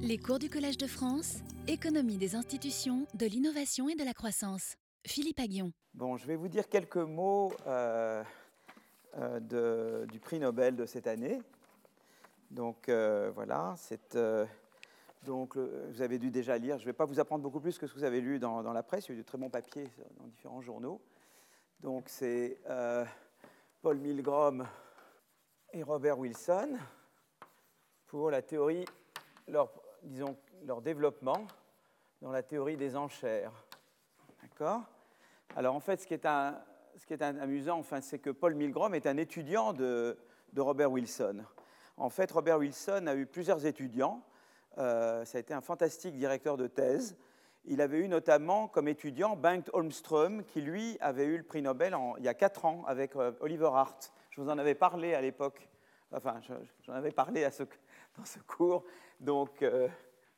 Les cours du Collège de France, économie des institutions, de l'innovation et de la croissance. Philippe Aguillon. Bon, je vais vous dire quelques mots euh, euh, du prix Nobel de cette année. Donc euh, voilà, vous avez dû déjà lire. Je ne vais pas vous apprendre beaucoup plus que ce que vous avez lu dans, dans la presse. Il y a eu de très bons papiers dans différents journaux. Donc c'est Paul Milgrom et Robert Wilson pour la théorie, leur, développement dans la théorie des enchères. D'accord? Alors en fait, ce qui est, un- ce qui est amusant, enfin, c'est que Paul Milgrom est un étudiant de, Robert Wilson. En fait, Robert Wilson a eu plusieurs étudiants. Euh, ça a été un fantastique directeur de thèse. Il avait eu notamment comme étudiant Bengt Holmström, qui lui avait eu le prix Nobel il y a quatre ans avec euh, Oliver Hart. Je vous en avais parlé à l'époque. Enfin, je- j'en avais parlé dans ce cours. Donc, euh,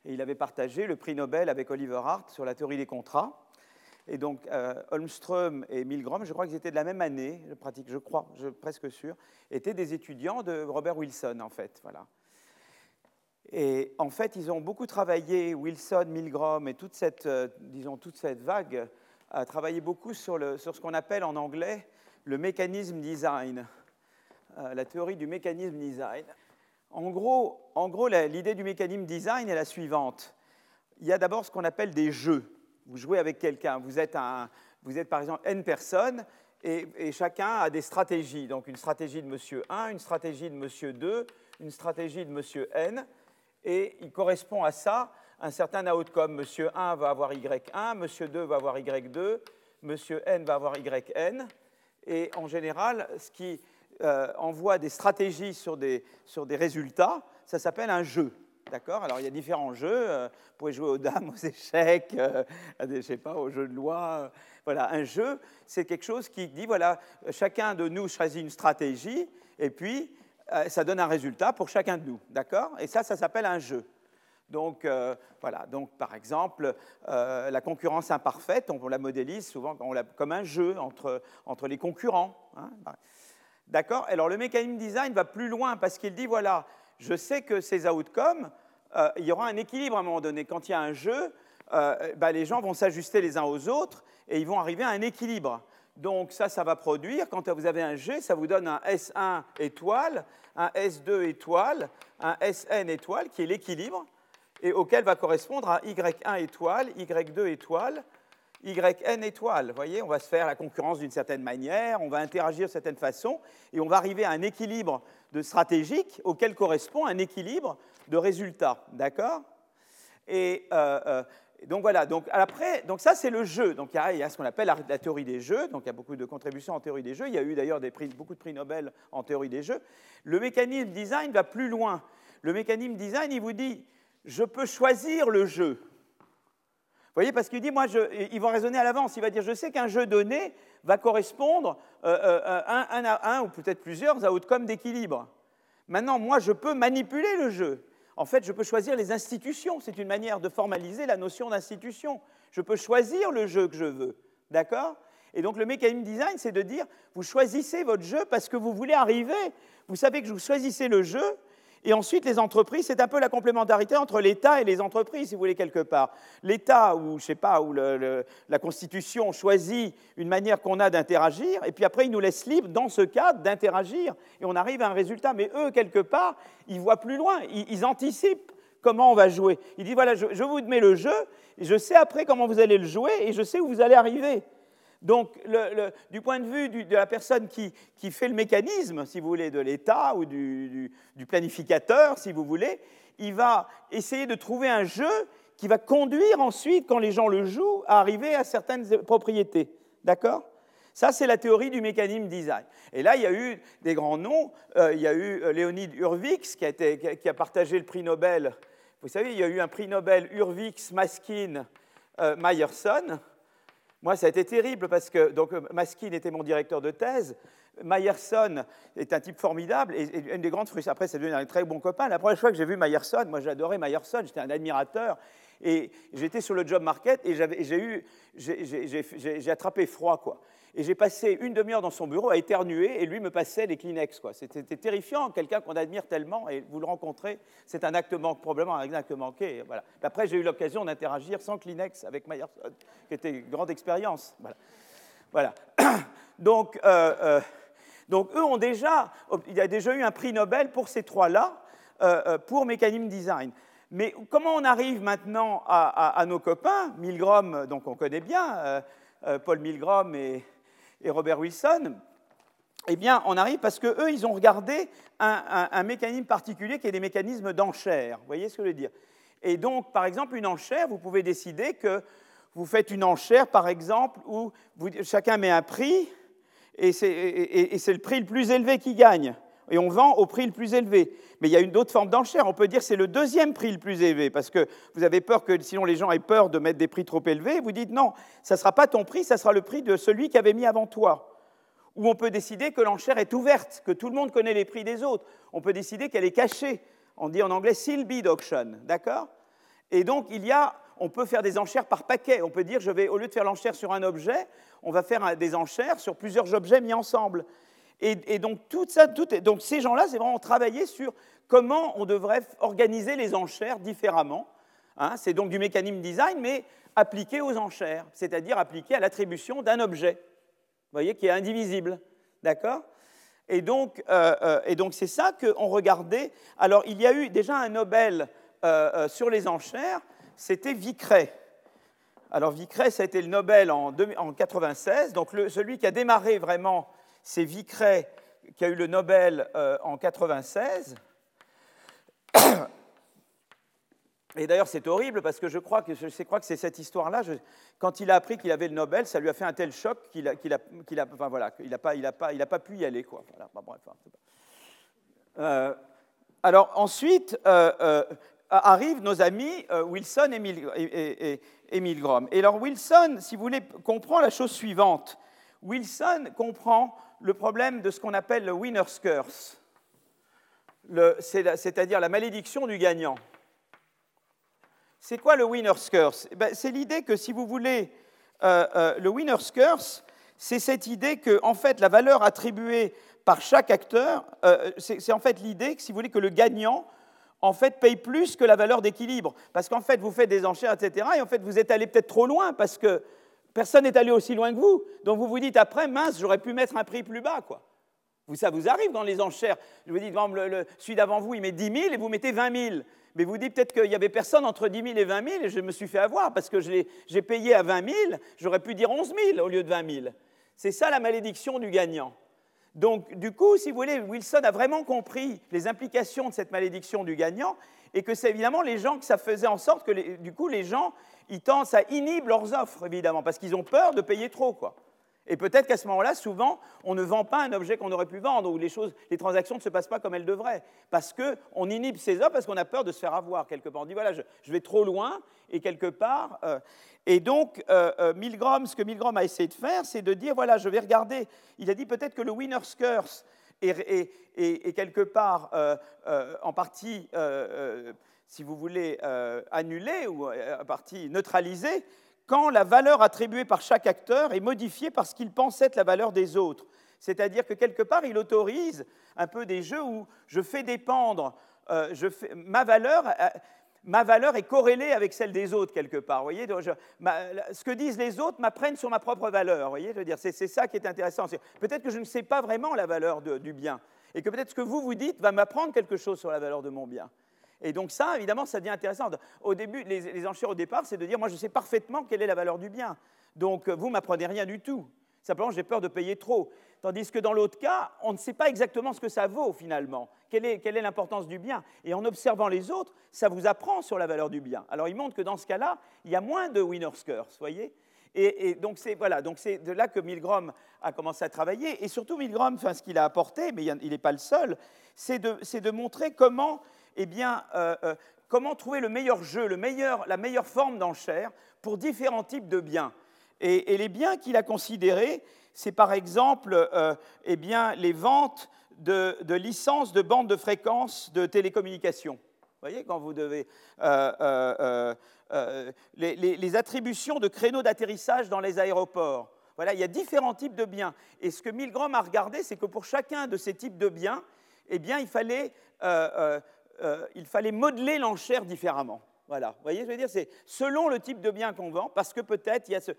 il avait partagé le prix Nobel avec Oliver Hart sur la théorie des contrats. Et donc, euh, Holmström et Milgrom, je crois qu'ils étaient de la même année, je je crois, je suis presque sûr, étaient des étudiants de Robert Wilson, en fait. Voilà. Et en fait, ils ont beaucoup travaillé, Wilson, Milgrom et toute cette, euh, disons, toute cette vague a travaillé beaucoup sur, le- sur ce qu'on appelle en anglais le mécanisme design, la théorie du mécanisme design. En gros, l'idée du mécanisme design est la suivante. Il y a d'abord ce qu'on appelle des jeux. Vous jouez avec quelqu'un. Vous vous êtes par exemple N personnes et, et chacun a des stratégies. Donc une stratégie de monsieur 1, une stratégie de monsieur 2, une stratégie de monsieur N. Et il correspond à ça un certain outcome. Monsieur 1 va avoir Y1, monsieur 2 va avoir Y2, monsieur N va avoir YN. Et en général, ce qui euh, envoie des stratégies sur des, sur des résultats, ça s'appelle un jeu. D'accord? Alors, il y a différents jeux. euh, Vous pouvez jouer aux dames, aux échecs, euh, à je sais pas, aux jeux de loi. euh, Voilà, un jeu, c'est quelque chose qui dit, voilà, chacun de nous choisit une stratégie, et puis ça donne un résultat pour chacun de nous. D'accord? Et ça, ça s'appelle un jeu. Donc, voilà. Donc, par exemple, la concurrence imparfaite, on la modélise souvent comme un jeu entre, entre les concurrents. hein. D'accord? Alors, le mécanisme design va plus loin parce qu'il dit voilà, je sais que ces outcomes, euh, il y aura un équilibre à un moment donné. Quand il y a un jeu, euh, bah, les gens vont s'ajuster les uns aux autres et ils vont arriver à un équilibre. Donc, ça, ça va produire, quand vous avez un G, ça vous donne un S1 étoile, un S2 étoile, un SN étoile, qui est l'équilibre et auquel va correspondre un Y1 étoile, Y2 étoile, YN étoile. Vous voyez, on va se faire la concurrence d'une certaine manière, on va interagir de certaine façon, et on va arriver à un équilibre de stratégique auquel correspond un équilibre de résultats. D'accord? Et euh, euh, donc voilà, donc après, donc ça c'est le jeu. Donc il y a, ce qu'on appelle la, la théorie des jeux, donc il y a beaucoup de contributions en théorie des jeux. Il y a eu d'ailleurs beaucoup de prix Nobel en théorie des jeux. Le mécanisme design va plus loin. Le mécanisme design, il vous dit, je peux choisir le jeu. Voyez, parce qu'il dit, moi, je, il va raisonner à l'avance. Il va dire, je sais qu'un jeu donné va correspondre euh, euh, un, un à un ou peut-être plusieurs à outcomes d'équilibre. Maintenant, moi, je peux manipuler le jeu. En fait, je peux choisir les institutions. C'est une manière de formaliser la notion d'institution. Je peux choisir le jeu que je veux. D'accord? Et donc, le mécanisme design, c'est de dire, vous choisissez votre jeu parce que vous voulez arriver. Vous savez que vous choisissez le jeu et ensuite, les entreprises, c'est un peu la complémentarité entre l'État et les entreprises, si vous voulez, quelque part. L'État, ou je sais pas, le- la Constitution choisit une manière qu'on a d'interagir, et puis après, il nous laisse libre, dans ce cadre, d'interagir, et on arrive à un résultat. Mais eux, quelque part, ils voient plus loin, ils, ils anticipent comment on va jouer. Ils disent, voilà, je, je vous mets le jeu, et je sais après comment vous allez le jouer, et je sais où vous allez arriver. Donc, du point de vue de la personne qui, fait le mécanisme, si vous voulez, de l'État ou du, planificateur, si vous voulez, il va essayer de trouver un jeu qui va conduire ensuite, quand les gens le jouent, à arriver à certaines propriétés. D'accord? Ça, c'est la théorie du mécanisme design. Et là, il y a eu des grands noms. Euh, il y a eu euh, Leonid Hurwitz qui a, partagé le prix Nobel. Vous savez, il y a eu un prix Nobel Maskin, euh. Moi, ça a été terrible parce que donc, euh, Maskin était mon directeur de thèse. Meyerson est un type formidable et, une des grandes frustrations. Après, c'est devenu un très bon copain. La première fois que j'ai vu Meyerson, moi j'adorais Meyerson, j'étais un admirateur. Et j'étais sur le job market et j'ai attrapé froid quoi. Et j'ai passé une demi-heure dans son bureau à éternuer et lui me passait les Kleenex. C'était terrifiant, quelqu'un qu'on admire tellement et vous le rencontrez, c'est un acte manqué, probablement un acte manqué. Voilà. Après, j'ai eu l'occasion d'interagir sans Kleenex avec Meyerson, qui était une grande expérience. Voilà. Donc, euh, euh, donc, eux ont déjà, il y a déjà eu un prix Nobel pour ces trois-là, euh, pour mécanisme design. Mais comment on arrive maintenant à, nos copains Milgram, donc on connaît bien, Paul Milgram et, et Robert Wilson, eh bien, on arrive parce qu'eux, ils ont regardé un, mécanisme particulier qui est des mécanismes d'enchère. Vous voyez ce que je veux dire? Et donc, par exemple, une enchère, vous pouvez décider que vous faites une enchère, par exemple, où chacun met un prix, et c'est le prix le plus élevé qui gagne. Et on vend au prix le plus élevé. Mais il y a une autre forme d'enchère. On peut dire c'est le deuxième prix le plus élevé, parce que vous avez peur que sinon les gens aient peur de mettre des prix trop élevés. Vous dites non, ça ne sera pas ton prix, ça sera le prix de celui qui avait mis avant toi. Ou on peut décider que l'enchère est ouverte, que tout le monde connaît les prix des autres. On peut décider qu'elle est cachée. On dit en anglais seal bid auction, d'accord? Et donc il y a, on peut faire des enchères par paquet. On peut dire, je vais au lieu de faire l'enchère sur un objet, on va faire des enchères sur plusieurs objets mis ensemble. Et, donc, tout ça, donc ces gens-là, c'est vraiment travailler sur comment on devrait organiser les enchères différemment. Hein. c'est donc du mécanisme design, mais appliqué aux enchères, c'est-à-dire appliqué à l'attribution d'un objet, vous voyez, qui est indivisible. D'accord et donc, euh, euh, c'est ça qu'on regardait. Alors, il y a eu déjà un Nobel euh, sur les enchères, c'était Vicret. Alors, Vicret, ça a été le Nobel en 1996, donc celui qui a démarré vraiment c'est Vicret qui a eu le Nobel euh, en 96. Et d'ailleurs, c'est horrible parce que je crois que, je crois que c'est cette histoire-là. Quand il a appris qu'il avait le Nobel, ça lui a fait un tel choc qu'il n'a a, a, voilà, il pas, il pas, il pas pu y aller. Quoi. bref, euh, alors ensuite euh, arrivent nos amis Wilson et, et, et Milgram. Et alors Wilson, si vous voulez, comprend la chose suivante. Wilson comprend le problème de ce qu'on appelle le winner's curse, c'est-à-dire la malédiction du gagnant. C'est quoi le winner's curse? Eh ben, C'est l'idée que, si vous voulez, euh, euh, le winner's curse, c'est cette idée que, en fait, la valeur attribuée par chaque acteur, euh, c'est en fait l'idée que, si vous voulez, que le gagnant, en fait, paye plus que la valeur d'équilibre. Parce qu'en fait, vous faites des enchères, etc., et en fait, vous êtes allé peut-être trop loin, parce que Personne n'est allé aussi loin que vous. Donc vous vous dites après, mince, j'aurais pu mettre un prix plus bas. quoi. Ça vous arrive dans les enchères. Je vous dis, le, celui d'avant vous, il met 10 000 et vous mettez 20 000. Mais vous dites peut-être qu'il n'y avait personne entre 10 000 et 20 000 et je me suis fait avoir parce que j'ai payé à 20 000, j'aurais pu dire 11 000 au lieu de 20 000. C'est ça la malédiction du gagnant. Donc, du coup, si vous voulez, Wilson a vraiment compris les implications de cette malédiction du gagnant et que c'est évidemment les gens que ça faisait en sorte que, du coup, les gens, ils tendent, ça inhibe leurs offres, évidemment, parce qu'ils ont peur de payer trop, quoi. Et peut-être qu'à ce moment-là, souvent, on ne vend pas un objet qu'on aurait pu vendre, ou les, choses, les transactions ne se passent pas comme elles devraient, parce qu'on inhibe ces offres, parce qu'on a peur de se faire avoir quelque part. On dit, voilà, je, vais trop loin, et quelque part... Euh, et donc, euh, euh, Milgram, ce que Milgram a essayé de faire, c'est de dire, voilà, je vais regarder, il a dit peut-être que le winner's curse est, quelque part en partie, si vous voulez, annulé ou en partie neutralisé quand la valeur attribuée par chaque acteur est modifiée par ce qu'il pense être la valeur des autres. C'est-à-dire que quelque part, il autorise un peu des jeux où je fais dépendre je fais, ma valeur ma valeur est corrélée avec celle des autres quelque part. Voyez ce que disent les autres m'apprennent sur ma propre valeur. Voyez, je dire, c'est, ça qui est intéressant. peut-être que je ne sais pas vraiment la valeur du bien, et que peut-être ce que vous vous dites va m'apprendre quelque chose sur la valeur de mon bien. Et donc ça, évidemment, ça devient intéressant. Au début, les, enchères au départ, c'est de dire, moi, je sais parfaitement quelle est la valeur du bien. Donc, vous m'apprenez rien du tout. Simplement, j'ai peur de payer trop. Tandis que dans l'autre cas, on ne sait pas exactement ce que ça vaut finalement. Quelle est, l'importance du bien? Et en observant les autres, ça vous apprend sur la valeur du bien. Alors il montre que dans ce cas-là, il y a moins de winner's curse, voyez? Et, donc c'est voilà, donc c'est de là que Milgram a commencé à travailler. Et surtout Milgram, ce qu'il a apporté, mais il n'est pas le seul, c'est de, montrer comment, eh bien, euh, euh, comment trouver le meilleur jeu, la meilleure forme d'enchère pour différents types de biens? Et, les biens qu'il a considérés, c'est par exemple euh, eh bien, les ventes de, licences de bandes de fréquences de télécommunications. Vous voyez, quand vous devez. Les, attributions de créneaux d'atterrissage dans les aéroports. Voilà, il y a différents types de biens. Et ce que Milgram a regardé, c'est que pour chacun de ces types de biens, eh bien, il fallait, il fallait modeler l'enchère différemment. Voilà, vous voyez, je veux dire, c'est selon le type de bien qu'on vend, parce que peut-être, il y a ce,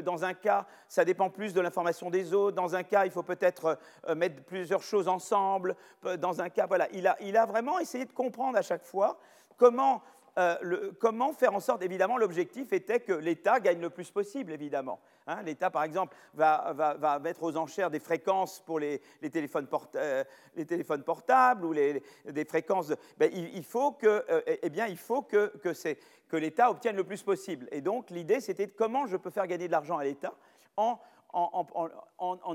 dans un cas, ça dépend plus de l'information des autres, dans un cas, il faut peut-être mettre plusieurs choses ensemble, dans un cas, voilà, il a, il a vraiment essayé de comprendre à chaque fois comment euh, comment faire en sorte, évidemment, l'objectif était que l'État gagne le plus possible, évidemment. Hein. L'État, par exemple, va, mettre aux enchères des fréquences pour les, téléphones, euh, téléphones, portables ou des fréquences. Ben, il, faut que, euh, eh bien, il faut que, l'État obtienne le plus possible. Et donc, l'idée, c'était comment je peux faire gagner de l'argent à l'État en,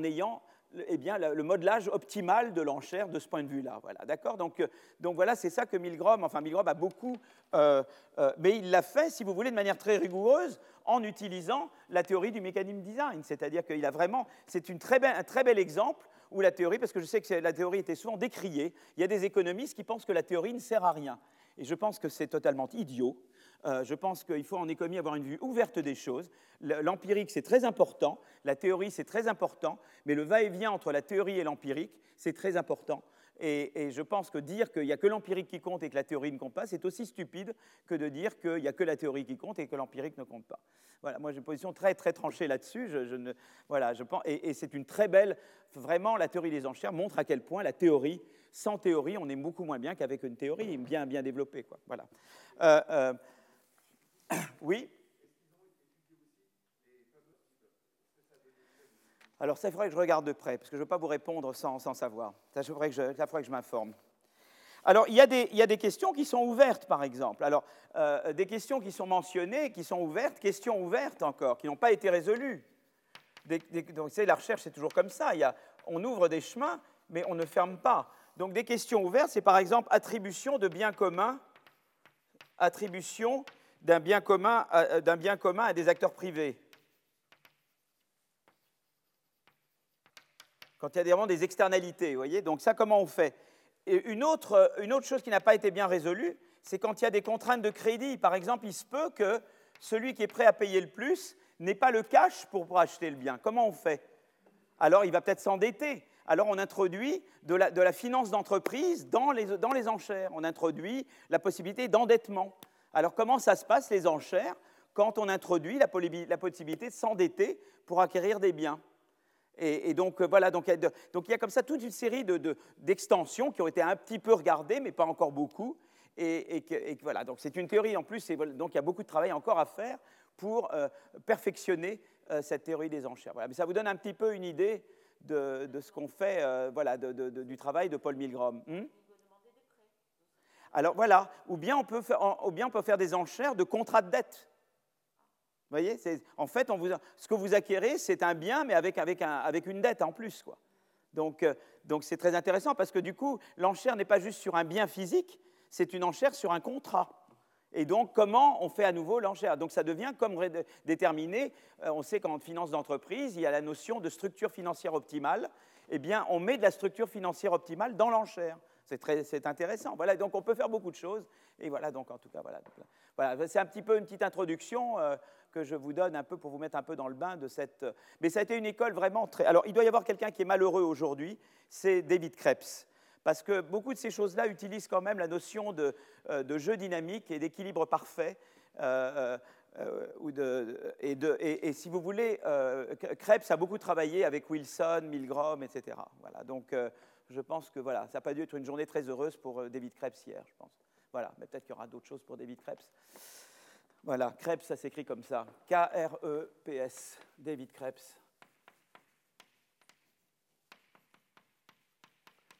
ayant eh bien, le modelage optimal de l'enchère de ce point de vue-là. Voilà, d'accord? Donc, euh, donc, voilà, c'est ça que Milgrom, enfin Milgrom a beaucoup, euh, euh, mais il l'a fait, si vous voulez, de manière très rigoureuse en utilisant la théorie du mécanisme design. C'est-à-dire qu'il a vraiment, c'est un très bel exemple où la théorie, parce que je sais que la théorie était souvent décriée, il y a des économistes qui pensent que la théorie ne sert à rien. Et je pense que c'est totalement idiot. Euh, je pense qu'il faut en économie avoir une vue ouverte des choses. L'empirique, c'est très important. La théorie, c'est très important. Mais le va-et-vient entre la théorie et l'empirique, c'est très important. Et, je pense que dire qu'il n'y a que l'empirique qui compte et que la théorie ne compte pas, c'est aussi stupide que de dire qu'il n'y a que la théorie qui compte et que l'empirique ne compte pas. Voilà, moi j'ai une position très très tranchée là-dessus. Voilà, je pense, et, c'est une très belle, vraiment, la théorie des enchères montre à quel point la théorie, sans théorie, on est beaucoup moins bien qu'avec une théorie bien bien développée. Voilà. Euh, euh, oui Alors, ça, il faudrait que je regarde de près, parce que je ne veux pas vous répondre sans, savoir. Ça, il faudrait que je, m'informe. Alors, il y, a des, des, questions qui sont ouvertes, par exemple. Alors, euh, des questions qui sont mentionnées, qui sont ouvertes, questions ouvertes encore, qui n'ont pas été résolues. donc, vous savez, la recherche, c'est toujours comme ça. Il y a, on ouvre des chemins, mais on ne ferme pas. Donc, des questions ouvertes, c'est par exemple attribution de biens communs, attribution d'un bien, commun à, des acteurs privés. Quand il y a vraiment des externalités, vous voyez Donc ça, comment on fait? Et une autre, une autre chose qui n'a pas été bien résolue, c'est quand il y a des contraintes de crédit. Par exemple, il se peut que celui qui est prêt à payer le plus n'ait pas le cash pour, acheter le bien. Comment on fait? Alors, il va peut-être s'endetter. Alors, on introduit de la, finance d'entreprise dans les enchères. On introduit la possibilité d'endettement. Alors comment ça se passe, les enchères, quand on introduit la, possibilité de s'endetter pour acquérir des biens? Et, donc, euh, voilà, donc, il y a comme ça toute une série d'extensions qui ont été un petit peu regardées, mais pas encore beaucoup. Et, voilà, donc c'est une théorie en plus, donc il y a beaucoup de travail encore à faire pour euh, perfectionner euh, cette théorie des enchères. Voilà, mais ça vous donne un petit peu une idée de, ce qu'on fait, voilà, du travail de Paul Milgrom. Hmm? Alors voilà, ou bien on peut faire, ou bien on peut faire des enchères de contrats de dette. Vous voyez, en fait, ce que vous acquérez, c'est un bien, mais avec, avec, un, avec, une dette en plus. Quoi. Donc, euh, donc c'est très intéressant parce que du coup, l'enchère n'est pas juste sur un bien physique, c'est une enchère sur un contrat. Et donc, comment on fait à nouveau l'enchère? Donc, ça devient comme déterminé. Euh, on sait qu'en finance d'entreprise, il y a la notion de structure financière optimale. Eh bien, on met de la structure financière optimale dans l'enchère. C'est intéressant. Voilà, donc on peut faire beaucoup de choses. Et voilà, donc en tout cas, voilà. voilà c'est un petit peu une petite introduction euh, que je vous donne un peu pour vous mettre un peu dans le bain de cette. Mais ça a été une école vraiment très. Alors, il doit y avoir quelqu'un qui est malheureux aujourd'hui, c'est David Krebs. Parce que beaucoup de ces choses-là utilisent quand même la notion de, euh, jeu dynamique et d'équilibre parfait. Euh, et, si vous voulez, Krebs a beaucoup travaillé avec Wilson, Milgram, etc. Voilà, donc je pense que voilà, ça n'a pas dû être une journée très heureuse pour euh, David Krebs hier, je pense. Voilà, mais peut-être qu'il y aura d'autres choses pour David Krebs. Voilà, Krebs, ça s'écrit comme ça. K-R-E-P-S, David Krebs.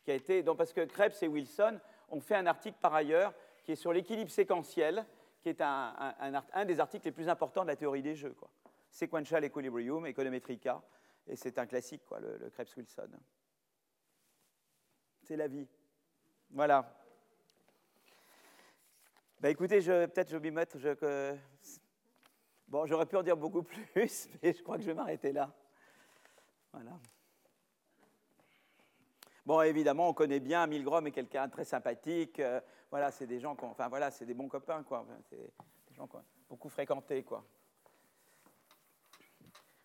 Qui a été, donc parce que Krebs et Wilson ont fait un article par ailleurs qui est sur l'équilibre séquentiel, qui est un, des articles les plus importants de la théorie des jeux. Quoi. Sequential Equilibrium, Econometrica, et c'est un classique, quoi, le Krebs-Wilson c'est la vie. Voilà. Ben écoutez, peut-être je vais m'y mettre. Je, bon, j'aurais pu en dire beaucoup plus, mais je crois que je vais m'arrêter là. Voilà. Bon, évidemment, on connaît bien Milgrom est quelqu'un de très sympathique. Euh, voilà, c'est des gens, enfin voilà, c'est des bons copains, quoi. c'est des gens qu'on beaucoup fréquentés, quoi.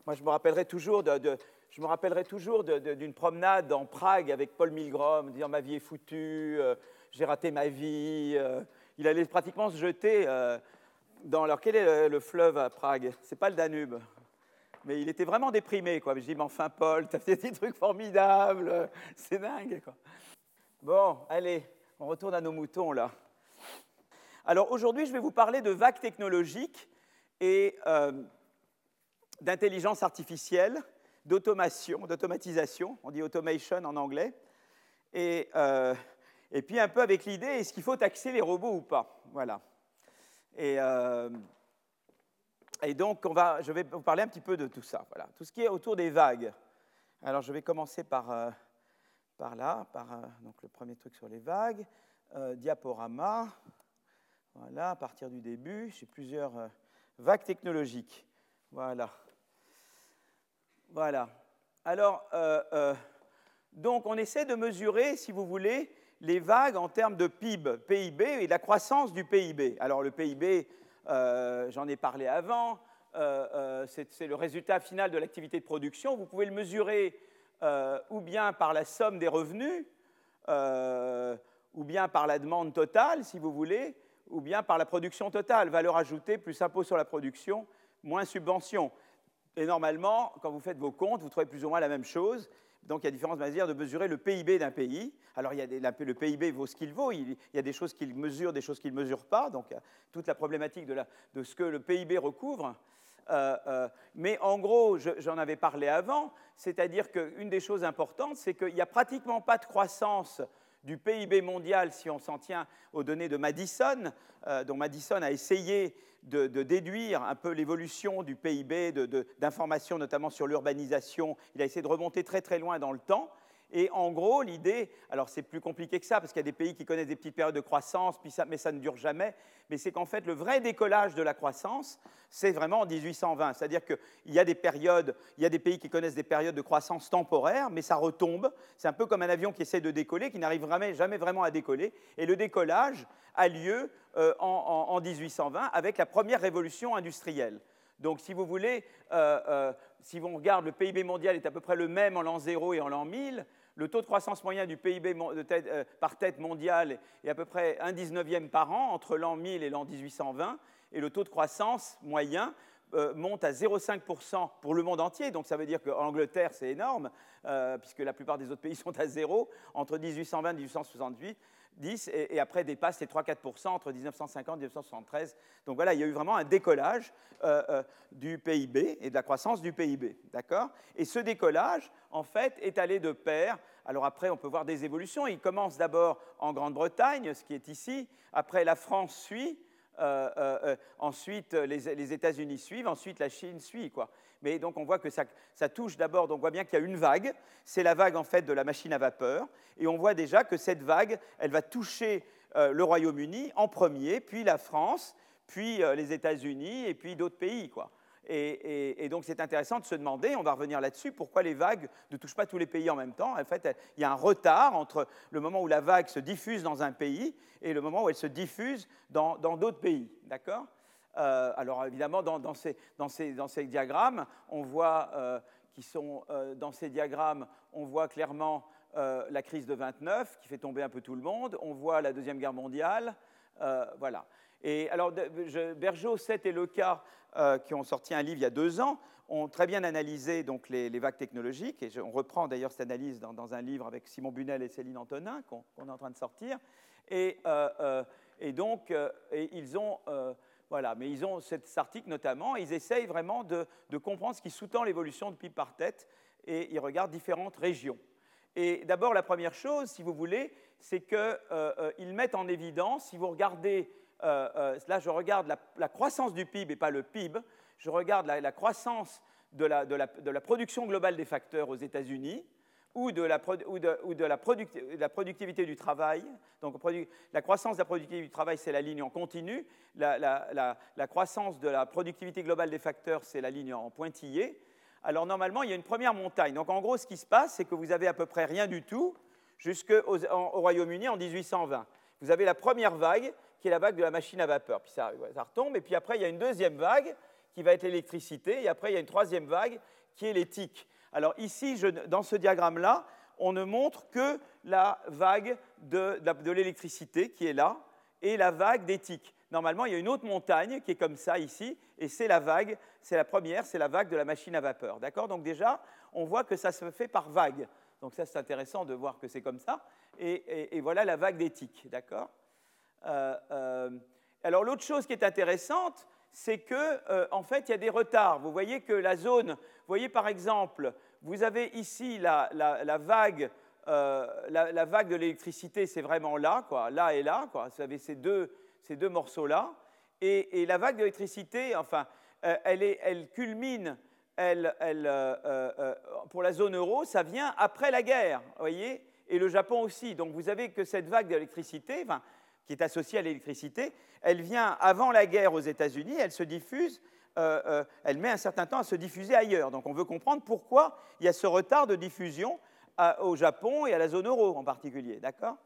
moi, je me rappellerai toujours de, je me rappellerai toujours d'une promenade en Prague avec Paul Milgrom, disant ma vie est foutue, euh, j'ai raté ma vie. Euh. il allait pratiquement se jeter euh, dans. Alors, quel est le, fleuve à Prague? C'est pas le Danube. Mais il était vraiment déprimé, quoi. Je dis, mais enfin, Paul, tu as fait des trucs formidables, c'est dingue, quoi. Bon, allez, on retourne à nos moutons, là. Alors, aujourd'hui, je vais vous parler de vagues technologiques et d'intelligence artificielle, d'automation, d'automatisation, on dit automation en anglais, et, euh, et puis un peu avec l'idée, est-ce qu'il faut taxer les robots ou pas? Voilà. Et, euh, et donc, on va, je vais vous parler un petit peu de tout ça, voilà. tout ce qui est autour des vagues. Alors, je vais commencer par, euh, par là, par donc le premier truc sur les vagues, diaporama, voilà, à partir du début, j'ai plusieurs vagues technologiques. Voilà. Voilà. Alors, euh, euh, donc on essaie de mesurer, si vous voulez, les vagues en termes de PIB, PIB et la croissance du PIB. Alors le PIB, euh, j'en ai parlé avant, c'est le résultat final de l'activité de production. Vous pouvez le mesurer ou bien par la somme des revenus, ou bien par la demande totale, si vous voulez, ou bien par la production totale, valeur ajoutée plus impôt sur la production, moins subvention. Et normalement, quand vous faites vos comptes, vous trouvez plus ou moins la même chose. Donc il y a différentes manières de mesurer le PIB d'un pays. Alors le PIB vaut ce qu'il vaut, il, y a des choses qu'il mesure, des choses qu'il ne mesure pas, donc toute la problématique de, ce que le PIB recouvre. Euh, euh, mais en gros, j'en avais parlé avant, c'est-à-dire qu'une des choses importantes, c'est qu'il n'y a pratiquement pas de croissance du PIB mondial si on s'en tient aux données de Madison, euh, dont Madison a essayé de, déduire un peu l'évolution du PIB, d'informations notamment sur l'urbanisation. Il a essayé de remonter très très loin dans le temps. Et en gros, l'idée, alors c'est plus compliqué que ça, parce qu'il y a des pays qui connaissent des petites périodes de croissance, mais ça ne dure jamais, mais c'est qu'en fait, le vrai décollage de la croissance, c'est vraiment en 1820. C'est-à-dire qu'il y a des périodes, il y a des pays qui connaissent des périodes de croissance temporaire, mais ça retombe. C'est un peu comme un avion qui essaie de décoller, qui n'arrive jamais, jamais vraiment à décoller. Et le décollage a lieu euh, en, 1820 avec la première révolution industrielle. Donc, si vous voulez, euh, euh, si on regarde, le PIB mondial est à peu près le même en l'an 0 et en l'an 1000. Le taux de croissance moyen du PIB euh, par tête mondial est à peu près un 19e par an entre l'an 1000 et l'an 1820, et le taux de croissance moyen euh, monte à 0,5% pour le monde entier. Donc ça veut dire qu'en Angleterre, c'est énorme, euh, puisque la plupart des autres pays sont à zéro, entre 1820 et 1868. 10, et, après dépasse les 3-4% entre 1950 et 1973. Donc voilà, il y a eu vraiment un décollage euh, euh, du PIB et de la croissance du PIB. D'accord? Et ce décollage, en fait, est allé de pair. Alors après, on peut voir des évolutions. Il commence d'abord en Grande-Bretagne, ce qui est ici. Après, la France suit. Euh, ensuite, les, États-Unis suivent. Ensuite, la Chine suit. Quoi. Mais donc on voit que ça, touche d'abord, on voit bien qu'il y a une vague, c'est la vague en fait de la machine à vapeur, et on voit déjà que cette vague, elle va toucher euh, le Royaume-Uni en premier, puis la France, puis euh, les États-Unis, et puis d'autres pays. Quoi. Et, donc c'est intéressant de se demander, on va revenir là-dessus, pourquoi les vagues ne touchent pas tous les pays en même temps. En fait, il y a un retard entre le moment où la vague se diffuse dans un pays et le moment où elle se diffuse dans d'autres pays. D'accord? Euh, alors évidemment, dans, ces, diagrammes, on voit euh, euh, dans ces diagrammes, on voit clairement la crise de 29 qui fait tomber un peu tout le monde. On voit la deuxième guerre mondiale, voilà. Et alors, Bergeau, 7 et Leca, qui ont sorti un livre il y a deux ans, ont très bien analysé donc, les, vagues technologiques. Et on reprend d'ailleurs cette analyse dans, un livre avec Simon Bunel et Céline Antonin qu'on est en train de sortir. Et, donc, ils ont voilà, mais ils ont cet article notamment, ils essayent vraiment de, comprendre ce qui sous-tend l'évolution de PIB par tête et ils regardent différentes régions. Et d'abord, la première chose, si vous voulez, c'est qu'ils euh, euh, mettent en évidence, si vous regardez, euh, là je regarde la, croissance du PIB et pas le PIB, je regarde la, croissance de la, production globale des facteurs aux États-Unis, ou de la, productivité du travail. Donc, la croissance de la productivité du travail, c'est la ligne en continu. La, croissance de la productivité globale des facteurs, c'est la ligne en pointillé. Alors, normalement, il y a une première montagne. Donc, en gros, ce qui se passe, c'est que vous avez à peu près rien du tout jusqu'au au Royaume-Uni en 1820. Vous avez la première vague, qui est la vague de la machine à vapeur. Puis ça, retombe. Et puis après, il y a une deuxième vague qui va être l'électricité, et après il y a une troisième vague qui est l'éthique. Alors ici, dans ce diagramme-là, on ne montre que la vague de, de l'électricité qui est là et la vague d'éthique. Normalement, il y a une autre montagne qui est comme ça ici, et c'est la vague, c'est la première, c'est la vague de la machine à vapeur. D'accord? Donc déjà, on voit que ça se fait par vague. Donc ça, c'est intéressant de voir que c'est comme ça. Et, voilà la vague d'éthique. D'accord? Alors l'autre chose qui est intéressante, c'est que euh, en fait, il y a des retards. Vous voyez que la zone, vous voyez par exemple, vous avez ici la, vague. la, vague de l'électricité, c'est vraiment là, quoi, là et là. Quoi. Vous avez ces deux, ces deux morceaux-là. Et, la vague d'électricité, enfin, euh, elle, culmine, elle, euh, euh, pour la zone euro, ça vient après la guerre, voyez, et le Japon aussi. Donc vous avez que cette vague d'électricité, enfin, qui est associée à l'électricité, elle vient avant la guerre aux États-Unis, elle se diffuse, elle met un certain temps à se diffuser ailleurs. Donc on veut comprendre pourquoi il y a ce retard de diffusion au Japon et à la zone euro en particulier, d'accord?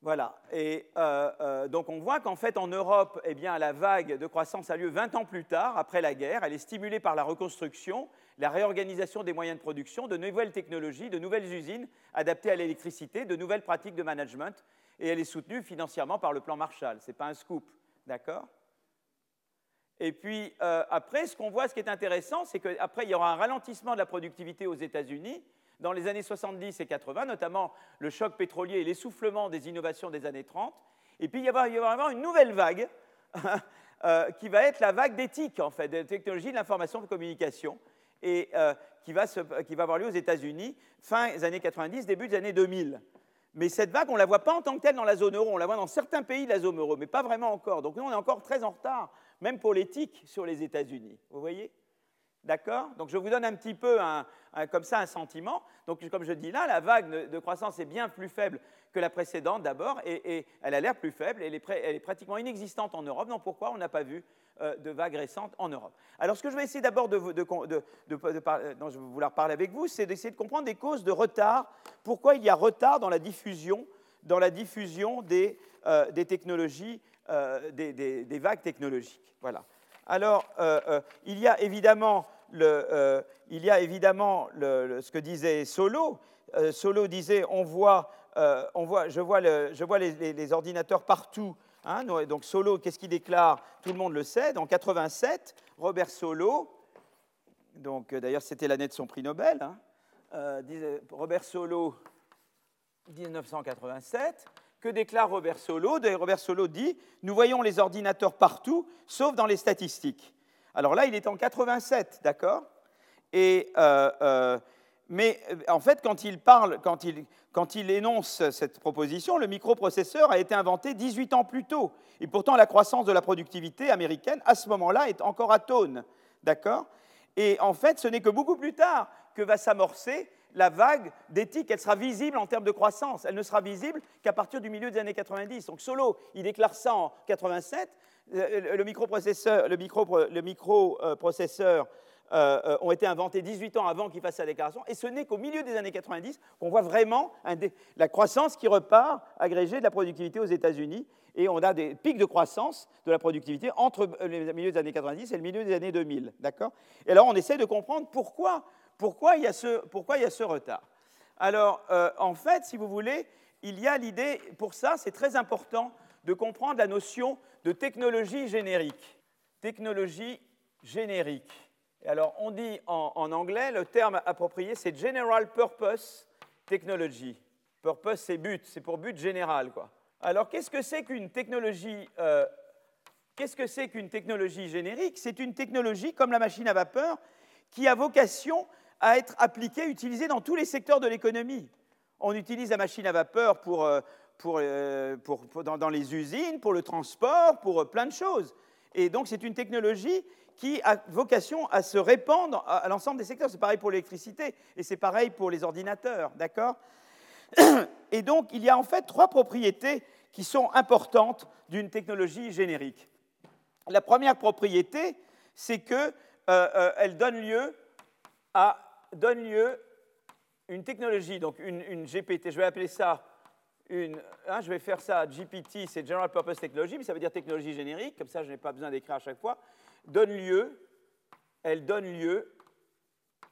Voilà. Et euh, euh, donc on voit qu'en fait en Europe, eh bien, la vague de croissance a lieu 20 ans plus tard, après la guerre. Elle est stimulée par la reconstruction, la réorganisation des moyens de production, de nouvelles technologies, de nouvelles usines adaptées à l'électricité, de nouvelles pratiques de management. Et elle est soutenue financièrement par le plan Marshall. Ce n'est pas un scoop. D'accord? Et puis euh, après, ce qu'on voit, ce qui est intéressant, c'est qu'après, il y aura un ralentissement de la productivité aux États-Unis, dans les années 70 et 80, notamment le choc pétrolier et l'essoufflement des innovations des années 30. Et puis il va y avoir une nouvelle vague euh, qui va être la vague d'éthique, en fait, des technologies de l'information de la communication, et euh, qui, va qui va avoir lieu aux États-Unis fin des années 90, début des années 2000. Mais cette vague, on ne la voit pas en tant que telle dans la zone euro, on la voit dans certains pays de la zone euro, mais pas vraiment encore. Donc nous, on est encore très en retard, même pour l'éthique, sur les États-Unis. Vous voyez? D'accord? Donc je vous donne un petit peu comme ça un sentiment. Donc comme je dis là, la vague de croissance est bien plus faible que la précédente d'abord, et, elle a l'air plus faible, elle est, elle est, pratiquement inexistante en Europe. Donc pourquoi on n'a pas vu de vague récente en Europe Alors ce que je vais essayer d'abord de, de, de, dont je vais vouloir parler avec vous, c'est d'essayer de comprendre des causes de retard. Pourquoi il y a retard dans la diffusion, dans la diffusion des, euh, des technologies, euh, des, des, vagues technologiques. Voilà. Alors, il y a évidemment euh, il y a évidemment ce que disait Solo. Euh, Solo disait on voit, euh, on voit, je vois, je vois les, ordinateurs partout. Hein. donc Solo, qu'est-ce qu'il déclare Tout le monde le sait. En 87, Robert Solo, donc d'ailleurs c'était l'année de son prix Nobel, hein, disait, Robert Solo, 1987. Que déclare Robert Solo Robert Solo dit Nous voyons les ordinateurs partout, sauf dans les statistiques. Alors là, il est en 87, d'accord? Et euh, euh, mais euh, en fait, quand il parle, quand il, énonce cette proposition, le microprocesseur a été inventé 18 ans plus tôt. Et pourtant, la croissance de la productivité américaine, à ce moment-là, est encore atone. D'accord? Et en fait, ce n'est que beaucoup plus tard que va s'amorcer la vague d'éthique. Elle sera visible en termes de croissance. Elle ne sera visible qu'à partir du milieu des années 90. Donc Solo, il déclare ça en 87 le microprocesseur, le microprocesseur euh, euh, ont été inventés 18 ans avant qu'il fasse sa déclaration, et ce n'est qu'au milieu des années 90 qu'on voit vraiment la croissance qui repart agrégée de la productivité aux États-Unis, et on a des pics de croissance de la productivité entre le milieu des années 90 et le milieu des années 2000. D'accord? Et alors on essaie de comprendre pourquoi, pourquoi, il, y a ce, retard. Alors euh, en fait, si vous voulez, il y a l'idée, pour ça c'est très important de comprendre la notion de technologie générique. Technologie générique. Et alors, on dit en, anglais, le terme approprié, c'est General Purpose Technology. Purpose, c'est but, c'est pour but général. Quoi. Alors, qu'est-ce que c'est qu'une technologie euh, Qu'est-ce que c'est qu'une technologie générique? C'est une technologie comme la machine à vapeur qui a vocation à être appliquée, utilisée dans tous les secteurs de l'économie. On utilise la machine à vapeur pour, euh, euh, dans, les usines, pour le transport, pour plein de choses. Et donc c'est une technologie qui a vocation à se répandre à, l'ensemble des secteurs. C'est pareil pour l'électricité et c'est pareil pour les ordinateurs, d'accord Et donc il y a en fait trois propriétés qui sont importantes d'une technologie générique. La première propriété, c'est qu'elle euh, donne lieu à une technologie, donc une, une, GPT, je vais appeler ça une, hein, je vais faire ça, GPT, c'est General Purpose Technology, mais ça veut dire technologie générique, comme ça je n'ai pas besoin d'écrire à chaque fois, donne lieu, elle donne lieu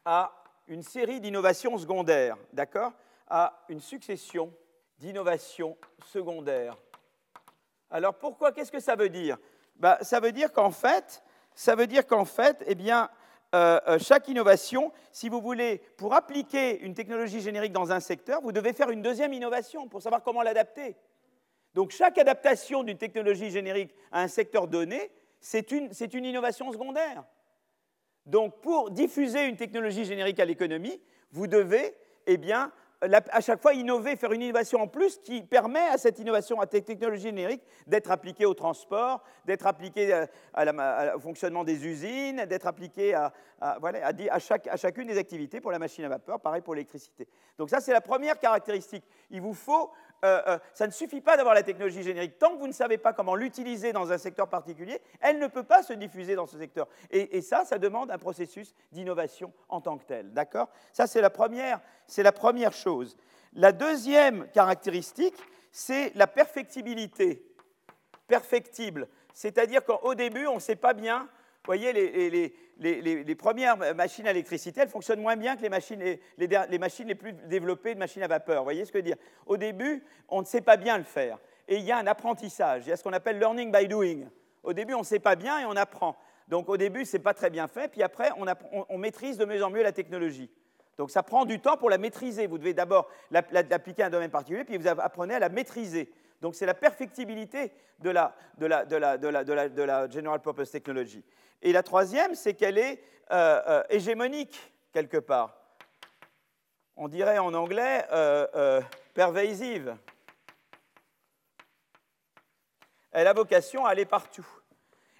à une série d'innovations secondaires, d'accord? À une succession d'innovations secondaires. Alors pourquoi Qu'est-ce que ça veut dire? Bah, Ça veut dire qu'en fait, ça veut dire qu'en fait, eh bien, euh, euh, chaque innovation, si vous voulez, pour appliquer une technologie générique dans un secteur, vous devez faire une deuxième innovation pour savoir comment l'adapter. Donc chaque adaptation d'une technologie générique à un secteur donné, c'est une, une, innovation secondaire. Donc pour diffuser une technologie générique à l'économie, vous devez eh bien, à chaque fois innover, faire une innovation en plus qui permet à cette innovation, à cette technologie générique, d'être appliquée au transport, d'être appliquée euh, au fonctionnement des usines, d'être appliquée à, voilà, à, chaque, à, chacune des activités pour la machine à vapeur, pareil pour l'électricité. Donc ça, c'est la première caractéristique. Il vous faut euh, euh, ça ne suffit pas d'avoir la technologie générique. Tant que vous ne savez pas comment l'utiliser dans un secteur particulier, elle ne peut pas se diffuser dans ce secteur. Et, ça, ça demande un processus d'innovation en tant que tel. D'accord? Ça, c'est la, première, la première chose. La deuxième caractéristique, c'est la perfectibilité. Perfectible. C'est-à-dire qu'au début, on ne sait pas bien vous voyez, les, premières machines à électricité, elles fonctionnent moins bien que les machines, les, les plus développées de machines à vapeur. Vous voyez ce que je veux dire? Au début, on ne sait pas bien le faire. Et il y a un apprentissage. Il y a ce qu'on appelle learning by doing. Au début, on ne sait pas bien et on apprend. Donc au début, ce n'est pas très bien fait. Puis après, on, on, maîtrise de mieux en mieux la technologie. Donc ça prend du temps pour la maîtriser. Vous devez d'abord l'appliquer à un domaine particulier, puis vous apprenez à la maîtriser. Donc c'est la perfectibilité de la, General Purpose Technology. Et la troisième, c'est qu'elle est euh, euh, hégémonique, quelque part. On dirait en anglais euh, pervasive. Elle a vocation à aller partout.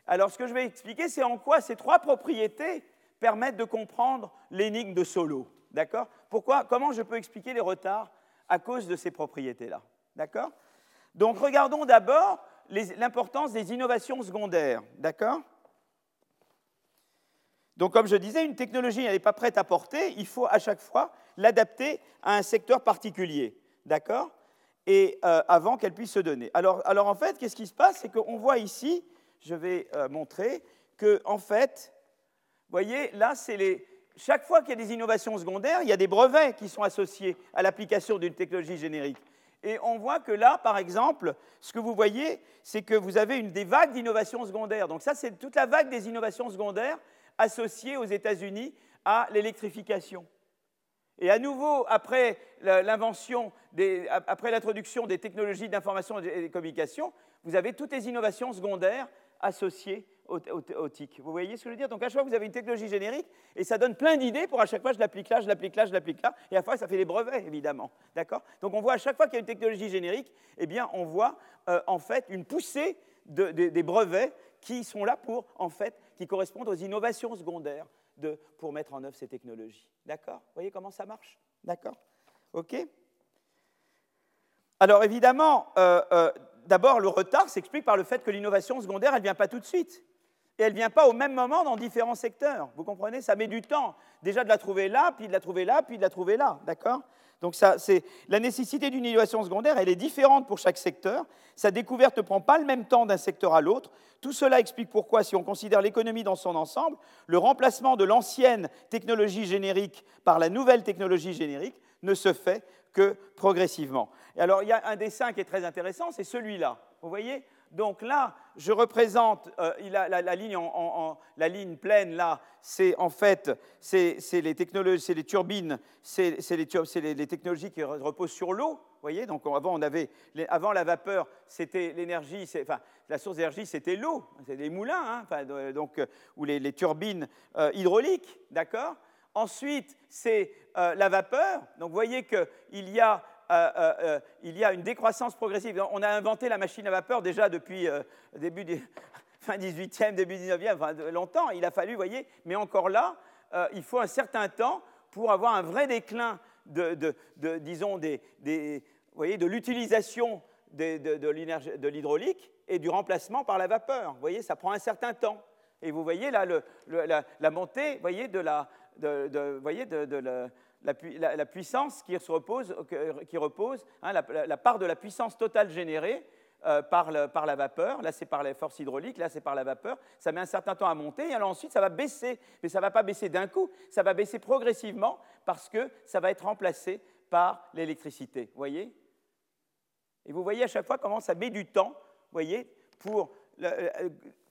Alors ce que je vais expliquer, c'est en quoi ces trois propriétés permettent de comprendre l'énigme de Solo. D'accord? Pourquoi? Comment je peux expliquer les retards? À cause de ces propriétés-là D'accord? Donc regardons d'abord l'importance des innovations secondaires, d'accord? Donc comme je disais, une technologie n'est pas prête à porter, il faut à chaque fois l'adapter à un secteur particulier, d'accord? Et euh, avant qu'elle puisse se donner. Alors, en fait, qu'est-ce qui se passe? C'est qu'on voit ici, je vais euh, montrer, que en fait, vous voyez, là, c'est les... Chaque fois qu'il y a des innovations secondaires, il y a des brevets qui sont associés à l'application d'une technologie générique. Et on voit que là, par exemple, ce que vous voyez, c'est que vous avez une des vagues d'innovations secondaires. Donc ça, c'est toute la vague des innovations secondaires associées aux États-Unis à l'électrification. Et à nouveau, après l'invention, après l'introduction des technologies d'information et de communication, vous avez toutes les innovations secondaires associées Vous voyez ce que je veux dire? Donc à chaque fois, vous avez une technologie générique et ça donne plein d'idées pour à chaque fois, je l'applique là, je l'applique là, je l'applique là. Et à fois, ça fait des brevets, évidemment. D'accord? Donc on voit à chaque fois qu'il y a une technologie générique, eh bien, on voit euh, en fait une poussée des brevets qui sont là pour, en fait, qui correspondent aux innovations secondaires de, pour mettre en œuvre ces technologies. D'accord? Vous voyez comment ça marche? D'accord? OK? Alors évidemment, euh, euh, d'abord, le retard s'explique par le fait que l'innovation secondaire, elle ne vient pas tout de suite et elle ne vient pas au même moment dans différents secteurs. Vous comprenez? Ça met du temps. Déjà de la trouver là, puis de la trouver là, puis de la trouver là. D'accord? Donc ça, c'est la nécessité d'une innovation secondaire, elle est différente pour chaque secteur. Sa découverte ne prend pas le même temps d'un secteur à l'autre. Tout cela explique pourquoi, si on considère l'économie dans son ensemble, le remplacement de l'ancienne technologie générique par la nouvelle technologie générique ne se fait que progressivement. Et alors, il y a un dessin qui est très intéressant, c'est celui-là. Vous voyez? Donc là, je représente euh, la, ligne en, la, ligne pleine, là, c'est en fait c'est les technologies, c'est les turbines, c'est les, les, technologies qui reposent sur l'eau. Voyez, donc avant, on avait, avant la vapeur, c'était l'énergie, enfin, la source d'énergie, c'était l'eau, c'est des moulins, hein, donc, ou les, turbines euh, hydrauliques, d'accord? Ensuite, c'est euh, la vapeur. Donc, vous voyez qu'il y a euh, euh, euh, il y a une décroissance progressive. On a inventé la machine à vapeur déjà depuis début du, fin 18e, début 19e, enfin, longtemps. Il a fallu, vous voyez, mais encore là, il faut un certain temps pour avoir un vrai déclin de, disons, des, voyez, de l'utilisation de, l'hydraulique et du remplacement par la vapeur. Vous voyez, ça prend un certain temps. Et vous voyez là la, montée, voyez, de la, voyez, de, la, puissance qui repose, qui repose hein, la, part de la puissance totale générée euh, par, la vapeur. Là, c'est par les forces hydrauliques, là, c'est par la vapeur. Ça met un certain temps à monter, et alors ensuite, ça va baisser. Mais ça ne va pas baisser d'un coup, ça va baisser progressivement parce que ça va être remplacé par l'électricité. Vous voyez? Et vous voyez à chaque fois comment ça met du temps, voyez, pour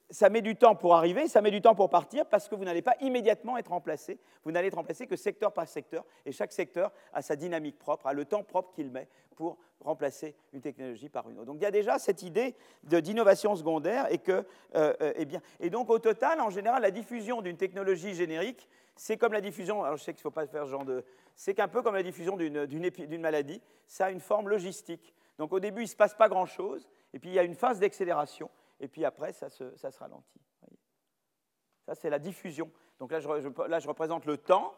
ça met du temps pour arriver, ça met du temps pour partir parce que vous n'allez pas immédiatement être remplacé. Vous n'allez être remplacé que secteur par secteur et chaque secteur a sa dynamique propre, a le temps propre qu'il met pour remplacer une technologie par une autre. Donc il y a déjà cette idée d'innovation secondaire et que, euh, euh, eh bien, et donc au total, en général, la diffusion d'une technologie générique, c'est comme la diffusion. Alors je sais qu'il ne faut pas faire ce genre de, c'est qu'un peu comme la diffusion d'une maladie, ça a une forme logistique. Donc au début, il ne se passe pas grand-chose, et puis il y a une phase d'accélération et puis après, ça se, ralentit. Ça, c'est la diffusion. Donc là je, là, je représente le temps,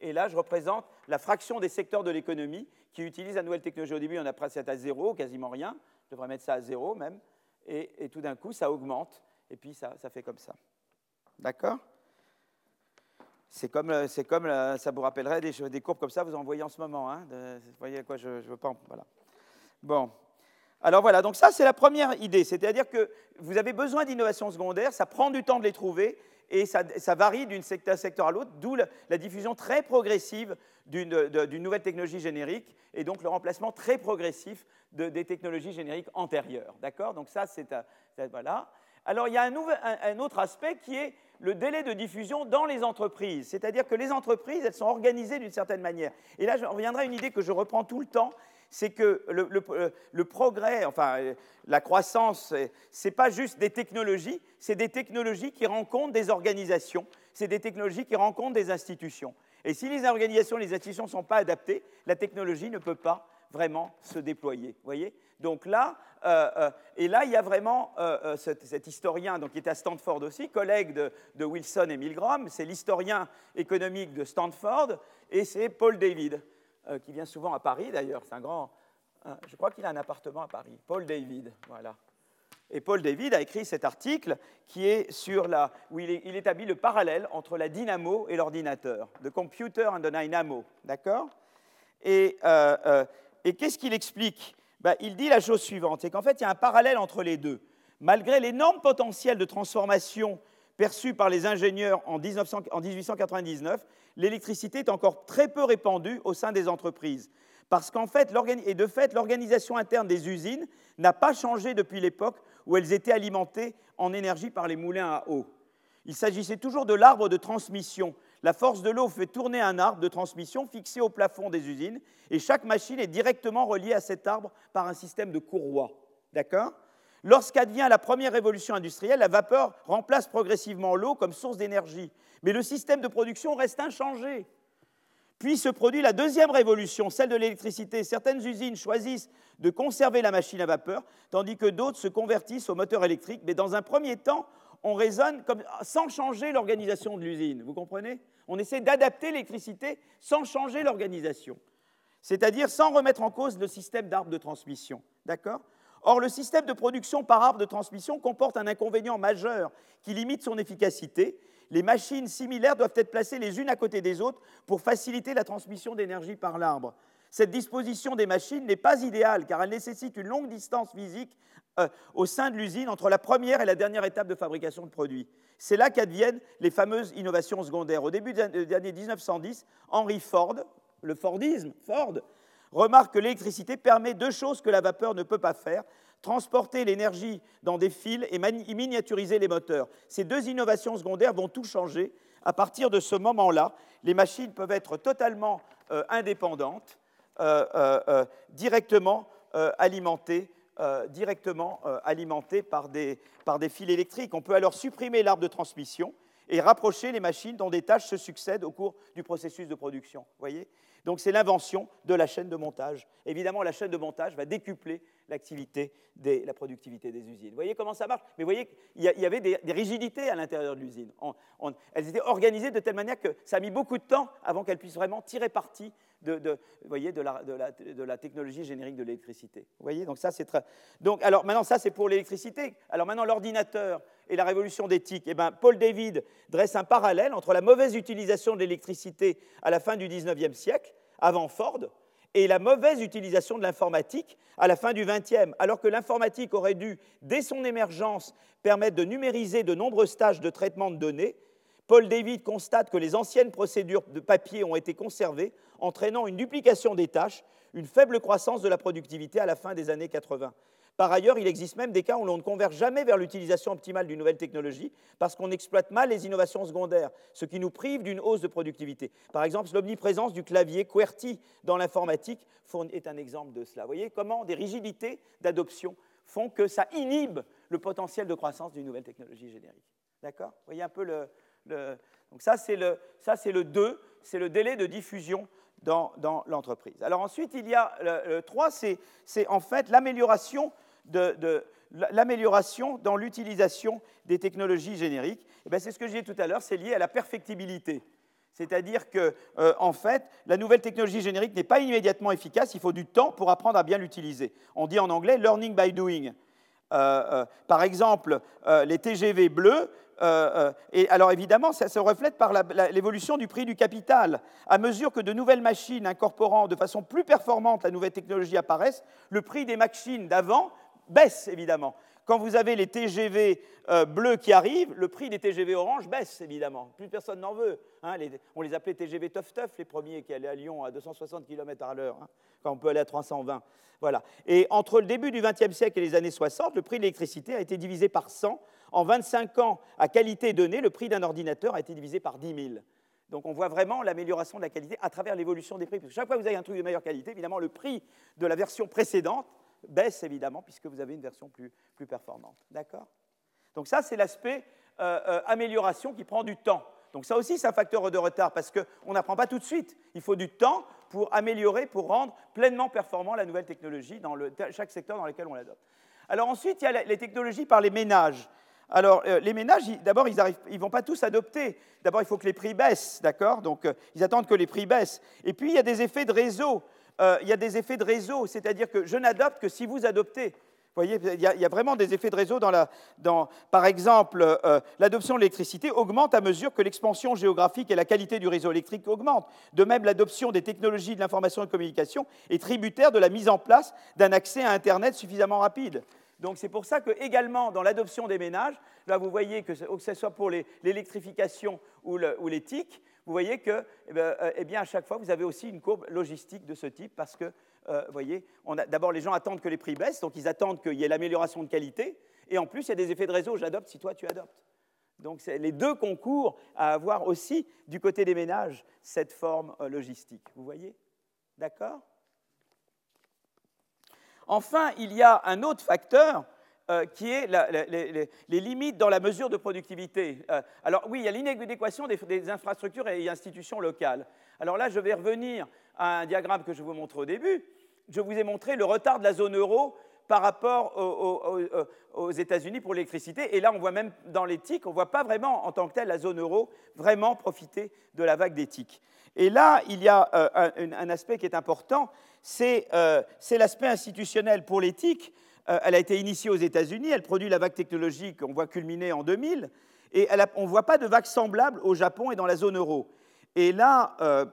et là, je représente la fraction des secteurs de l'économie qui utilisent la nouvelle technologie. Au début, on a presque à zéro, quasiment rien. Je devrais mettre ça à zéro même. Et, tout d'un coup, ça augmente. Et puis, ça, fait comme ça. D'accord? C'est comme, comme, ça vous rappellerait des, des, courbes comme ça, vous en voyez en ce moment. Hein, vous voyez à quoi je, je veux pas. Voilà. Bon, alors voilà, donc ça c'est la première idée, c'est-à-dire que vous avez besoin d'innovations secondaires, ça prend du temps de les trouver et ça, varie d'un secteur, à l'autre, d'où la, diffusion très progressive d'une nouvelle technologie générique et donc le remplacement très progressif des technologies génériques antérieures. D'accord? Donc ça c'est voilà. Alors il y a un, un, autre aspect qui est le délai de diffusion dans les entreprises, c'est-à-dire que les entreprises elles sont organisées d'une certaine manière. Et là je reviendrai à une idée que je reprends tout le temps c'est que euh, le, progrès, enfin euh, la croissance, ce n'est pas juste des technologies, c'est des technologies qui rencontrent des organisations, c'est des technologies qui rencontrent des institutions. Et si les organisations, les institutions ne sont pas adaptées, la technologie ne peut pas vraiment se déployer. Voyez? Donc là, euh, et là, il y a vraiment cet, historien donc, qui est à Stanford aussi, collègue de, de Wilson et Milgram, c'est l'historien économique de Stanford, et c'est Paul David. Euh, qui vient souvent à Paris d'ailleurs. C'est un grand. je crois qu'il a un appartement à Paris. Paul David, voilà. Et Paul David a écrit cet article qui est sur la, où il, établit le parallèle entre la dynamo et l'ordinateur, the computer and the dynamo, d'accord? Et, euh, euh, et qu'est-ce qu'il explique? Ben, Il dit la chose suivante, c'est qu'en fait il y a un parallèle entre les deux. Malgré l'énorme potentiel de transformation perçu par les ingénieurs en, 1899, l'électricité est encore très peu répandue au sein des entreprises. Parce qu'en fait, et de fait, l'organisation interne des usines n'a pas changé depuis l'époque où elles étaient alimentées en énergie par les moulins à eau. Il s'agissait toujours de l'arbre de transmission. La force de l'eau fait tourner un arbre de transmission fixé au plafond des usines, et chaque machine est directement reliée à cet arbre par un système de courroies. D'accord? Lorsqu'advient la première révolution industrielle, la vapeur remplace progressivement l'eau comme source d'énergie. Mais le système de production reste inchangé. Puis se produit la deuxième révolution, celle de l'électricité. Certaines usines choisissent de conserver la machine à vapeur, tandis que d'autres se convertissent au moteur électrique. Mais dans un premier temps, on raisonne sans changer l'organisation de l'usine. Vous comprenez? On essaie d'adapter l'électricité sans changer l'organisation. C'est-à-dire sans remettre en cause le système d'arbres de transmission. D'accord? Or, le système de production par arbre de transmission comporte un inconvénient majeur qui limite son efficacité. Les machines similaires doivent être placées les unes à côté des autres pour faciliter la transmission d'énergie par l'arbre. Cette disposition des machines n'est pas idéale car elle nécessite une longue distance physique euh, au sein de l'usine entre la première et la dernière étape de fabrication de produits. C'est là qu'adviennent les fameuses innovations secondaires. Au début des années 1910, Henry Ford, le Fordisme, Ford, remarque que l'électricité permet deux choses que la vapeur ne peut pas faire transporter l'énergie dans des fils et miniaturiser les moteurs. Ces deux innovations secondaires vont tout changer. À partir de ce moment-là, les machines peuvent être totalement euh, indépendantes, euh, euh, directement alimentées par des, par des fils électriques. On peut alors supprimer l'arbre de transmission et rapprocher les machines dont des tâches se succèdent au cours du processus de production. Voyez? Donc c'est l'invention de la chaîne de montage. Évidemment, la chaîne de montage va décupler l'activité, la productivité des usines. Vous voyez comment ça marche? Mais vous voyez qu'il y avait des, rigidités à l'intérieur de l'usine. elles étaient organisées de telle manière que ça a mis beaucoup de temps avant qu'elles puissent vraiment tirer parti de, voyez, de, la, technologie générique de l'électricité. Vous voyez? Donc ça, c'est très... Donc, alors maintenant, ça, c'est pour l'électricité. Alors maintenant, l'ordinateur et la révolution d'éthique. Eh bien, Paul David dresse un parallèle entre la mauvaise utilisation de l'électricité à la fin du XIXe siècle avant Ford, et la mauvaise utilisation de l'informatique à la fin du XXe, alors que l'informatique aurait dû, dès son émergence, permettre de numériser de nombreuses tâches de traitement de données. Paul David constate que les anciennes procédures de papier ont été conservées, entraînant une duplication des tâches, une faible croissance de la productivité à la fin des années 80. Par ailleurs, il existe même des cas où l'on ne converge jamais vers l'utilisation optimale d'une nouvelle technologie parce qu'on exploite mal les innovations secondaires, ce qui nous prive d'une hausse de productivité. Par exemple, l'omniprésence du clavier QWERTY dans l'informatique est un exemple de cela. Vous voyez comment des rigidités d'adoption font que ça inhibe le potentiel de croissance d'une nouvelle technologie générique. D'accord? Vous voyez un peu le... Donc ça, c'est le, ça, c'est le 2, c'est le délai de diffusion dans, l'entreprise. Alors ensuite, il y a le, 3, c'est, en fait l'amélioration de, l'amélioration dans l'utilisation des technologies génériques. Eh ben, c'est ce que j'ai dit tout à l'heure, c'est lié à la perfectibilité. C'est-à-dire que, euh, en fait, la nouvelle technologie générique n'est pas immédiatement efficace, il faut du temps pour apprendre à bien l'utiliser. On dit en anglais learning by doing. Euh, euh, par exemple, les TGV bleus, et alors évidemment, ça se reflète par l'évolution du prix du capital. À mesure que de nouvelles machines incorporant de façon plus performante la nouvelle technologie apparaissent, le prix des machines d'avant baisse évidemment. Quand vous avez les TGV euh, bleus qui arrivent, le prix des TGV orange baisse évidemment. Plus personne n'en veut. Hein. on les appelait TGV Tough Tough, les premiers qui allaient à Lyon à 260 km à l'heure, hein, quand on peut aller à 320. Voilà. Et entre le début du XXe siècle et les années 60, le prix de l'électricité a été divisé par 100. En 25 ans, à qualité donnée, le prix d'un ordinateur a été divisé par 10 000. Donc on voit vraiment l'amélioration de la qualité à travers l'évolution des prix. Parce que chaque fois que vous avez un truc de meilleure qualité, évidemment, le prix de la version précédente baisse évidemment puisque vous avez une version plus, plus performante. D'accord? Donc ça, c'est l'aspect euh, euh, amélioration qui prend du temps. Donc ça aussi, c'est un facteur de retard parce qu'on n'apprend pas tout de suite. Il faut du temps pour améliorer, pour rendre pleinement performant la nouvelle technologie dans chaque secteur dans lequel on l'adopte. Alors ensuite, il y a les technologies par les ménages. Alors, euh, les ménages, d'abord, ils ne vont pas tous adopter. D'abord, il faut que les prix baissent, d'accord? Donc, ils attendent que les prix baissent. Et puis, il y a des effets de réseau. Euh, il y a des effets de réseau, c'est-à-dire que je n'adopte que si vous adoptez. Vous voyez, il y, a, vraiment des effets de réseau dans la. Dans, par exemple, euh, l'adoption de l'électricité augmente à mesure que l'expansion géographique et la qualité du réseau électrique augmentent. De même, l'adoption des technologies de l'information et de communication est tributaire de la mise en place d'un accès à Internet suffisamment rapide. Donc c'est pour ça que également dans l'adoption des ménages, là vous voyez que, que ce soit pour l'électrification ou, ou l'éthique, vous voyez que, eh, ben, euh, eh bien, à chaque fois, vous avez aussi une courbe logistique de ce type parce que, euh, vous voyez, d'abord, les gens attendent que les prix baissent, donc ils attendent qu'il y ait l'amélioration de qualité, et en plus, il y a des effets de réseau, j'adopte si toi tu adoptes. Donc, les deux concours à avoir aussi, du côté des ménages, cette forme euh, logistique. Vous voyez? D'accord? Enfin, il y a un autre facteur euh, qui est les, limites dans la mesure de productivité. Euh, alors oui, il y a l'inadéquation des, infrastructures et institutions locales. Alors là, je vais revenir à un diagramme que je vous montre au début. Je vous ai montré le retard de la zone euro par rapport aux, États-Unis pour l'électricité. Et là, on voit même dans l'éthique, on ne voit pas vraiment en tant que telle la zone euro vraiment profiter de la vague d'éthique. Et là, il y a euh, un, aspect qui est important, c'est l'aspect institutionnel pour l'éthique. Euh, elle a été initiée aux États-Unis, elle produit la vague technologique qu'on voit culminer en 2000, et on ne voit pas de vague semblable au Japon et dans la zone euro. Et là, euh,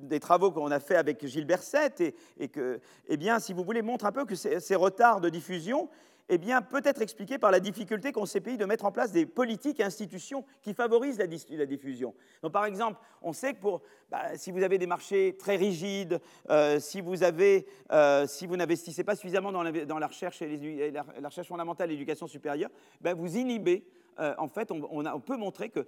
des travaux qu'on a fait avec Gilles Berset, et, que, eh bien, si vous voulez, montrent un peu que ces retards de diffusion eh bien, peut être expliqué par la difficulté qu'ont ces pays de mettre en place des politiques et institutions qui favorisent la, diffusion. Donc, par exemple, on sait que pour, bah, si vous avez des marchés très rigides, euh, si vous euh, si n'investissez pas suffisamment dans la, recherche, et la, recherche fondamentale l'éducation supérieure, bah, vous inhibez euh, en fait, on, peut montrer que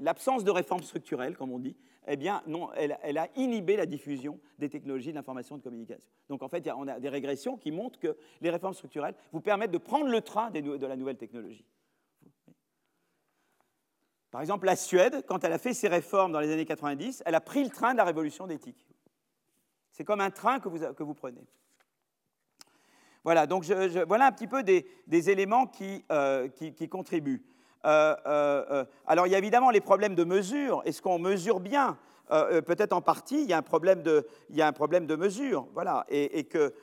l'absence de réformes structurelles, comme on dit, eh bien, non, elle, a inhibé la diffusion des technologies de l'information et de communication. Donc, en fait, on a des régressions qui montrent que les réformes structurelles vous permettent de prendre le train de la nouvelle technologie. Par exemple, la Suède, quand elle a fait ses réformes dans les années 90, elle a pris le train de la révolution d'éthique. C'est comme un train que vous, prenez. Voilà, donc voilà un petit peu des, éléments qui euh, contribuent. Euh, euh, alors il y a évidemment les problèmes de mesure. Est-ce qu'on mesure bien? Peut-être en partie, il y, a un problème de, mesure. Voilà. Et, que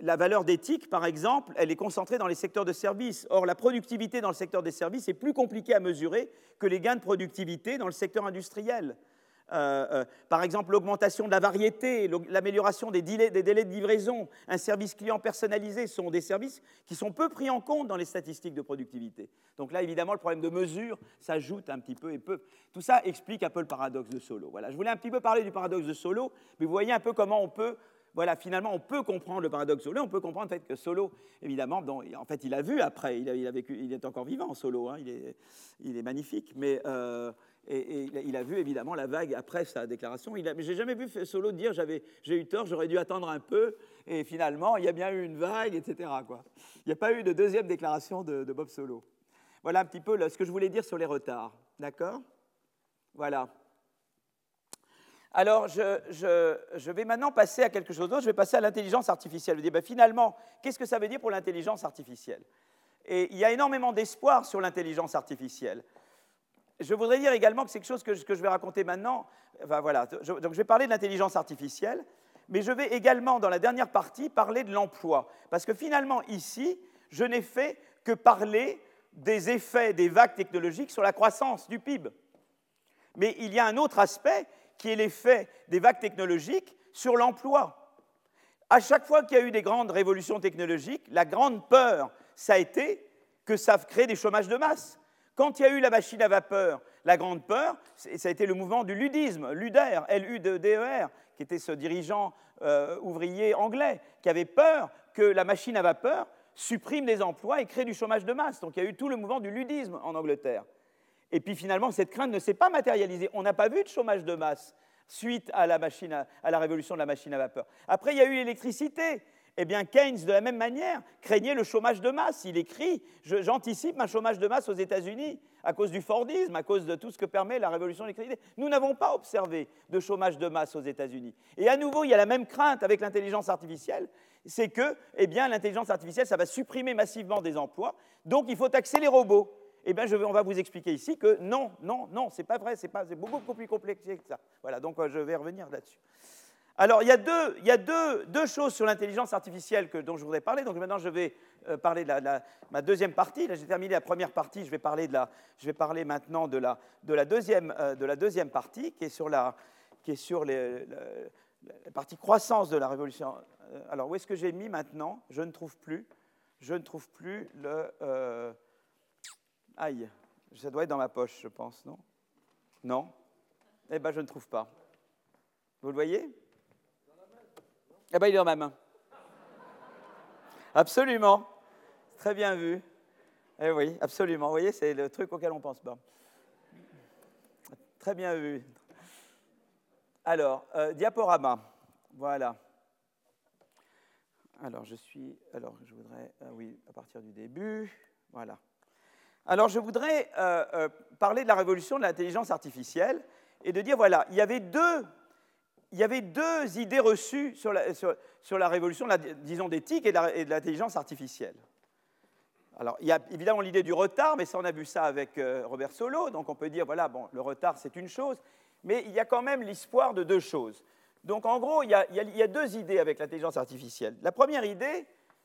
la valeur d'éthique, par exemple, elle est concentrée dans les secteurs de services. Or, la productivité dans le secteur des services est plus compliquée à mesurer que les gains de productivité dans le secteur industriel. Euh, euh, par exemple l'augmentation de la variété, l'amélioration des délais, de livraison, un service client personnalisé sont des services qui sont peu pris en compte dans les statistiques de productivité. Donc là, évidemment, le problème de mesure s'ajoute un petit peu et peu. Tout ça explique un peu le paradoxe de Solo. Voilà, je voulais un petit peu parler du paradoxe de Solo, mais vous voyez un peu comment on peut voilà, finalement, on peut comprendre le paradoxe Solo, on peut comprendre le fait que Solo, évidemment, en fait, il a vu après, il, a, vécu, il est encore vivant, Solo, hein, il, est, il, est, magnifique, mais euh, et, il a vu évidemment la vague après sa déclaration. Je n'ai jamais vu Solo dire j'ai eu tort, j'aurais dû attendre un peu, et finalement, il y a bien eu une vague, etc. Il n'y a pas eu de deuxième déclaration de, de Bob Solo. Voilà un petit peu ce que je voulais dire sur les retards. D'accord? Voilà. Alors, je, vais maintenant passer à quelque chose d'autre. Je vais passer à l'intelligence artificielle. Je dis, ben, finalement, qu'est-ce que ça veut dire pour l'intelligence artificielle? Et il y a énormément d'espoir sur l'intelligence artificielle. Je voudrais dire également que c'est quelque chose que, je vais raconter maintenant. je vais parler de l'intelligence artificielle, mais je vais également, dans la dernière partie, parler de l'emploi. Parce que finalement, ici, je n'ai fait que parler des effets des vagues technologiques sur la croissance du PIB. Mais il y a un autre aspect qui est l'effet des vagues technologiques sur l'emploi. À chaque fois qu'il y a eu des grandes révolutions technologiques, la grande peur, ça a été que ça crée des chômages de masse. Quand il y a eu la machine à vapeur, la grande peur, ça a été le mouvement du ludisme, Luder, L-U-D-E-R, qui était ce dirigeant euh, ouvrier anglais, qui avait peur que la machine à vapeur supprime les emplois et crée du chômage de masse. Donc il y a eu tout le mouvement du ludisme en Angleterre. Et puis finalement, cette crainte ne s'est pas matérialisée. On n'a pas vu de chômage de masse suite à la, machine à, la révolution de la machine à vapeur. Après, il y a eu l'électricité. Eh bien, Keynes, de la même manière, craignait le chômage de masse. Il écrit J'anticipe un chômage de masse aux États-Unis à cause du Fordisme, à cause de tout ce que permet la révolution de l'électricité. Nous n'avons pas observé de chômage de masse aux États-Unis. Et à nouveau, il y a la même crainte avec l'intelligence artificielle c'est que eh bien, l'intelligence artificielle, ça va supprimer massivement des emplois, donc il faut taxer les robots eh bien, je vais, on va vous expliquer ici que non, non, non, c'est pas vrai, c'est, c'est beaucoup plus complexe que ça. Voilà, donc euh, je vais revenir là-dessus. Alors, il y a deux, choses sur l'intelligence artificielle dont je voudrais parler. Donc maintenant, je vais euh, parler de la, ma deuxième partie. Là, j'ai terminé la première partie. Je vais parler, de la, je vais parler maintenant de la, euh, deuxième partie, qui est sur la, partie croissance de la révolution. Alors, où est-ce que j'ai mis maintenant? Je ne trouve plus. Je ne trouve plus le. Aïe, ça doit être dans ma poche, je pense, non? Non? Eh bien, je ne trouve pas. Vous le voyez? Eh bien, il est dans ma main. Absolument. Très bien vu. Eh oui, absolument. Vous voyez, c'est le truc auquel on pense pas. Très bien vu. Alors, euh, diaporama. Voilà. Alors, je suis. Alors, je voudrais. Ah oui, à partir du début. Voilà. Alors je voudrais euh, euh, parler de la révolution de l'intelligence artificielle et de dire, voilà, il y avait deux, il y avait deux idées reçues sur la, révolution, disons, d'éthique et de l'intelligence artificielle. Alors, il y a évidemment l'idée du retard, mais ça, on a vu ça avec euh, Robert Solo, donc on peut dire, voilà, bon, le retard, c'est une chose, mais il y a quand même l'espoir de deux choses. Donc, en gros, il y a, deux idées avec l'intelligence artificielle. La première idée,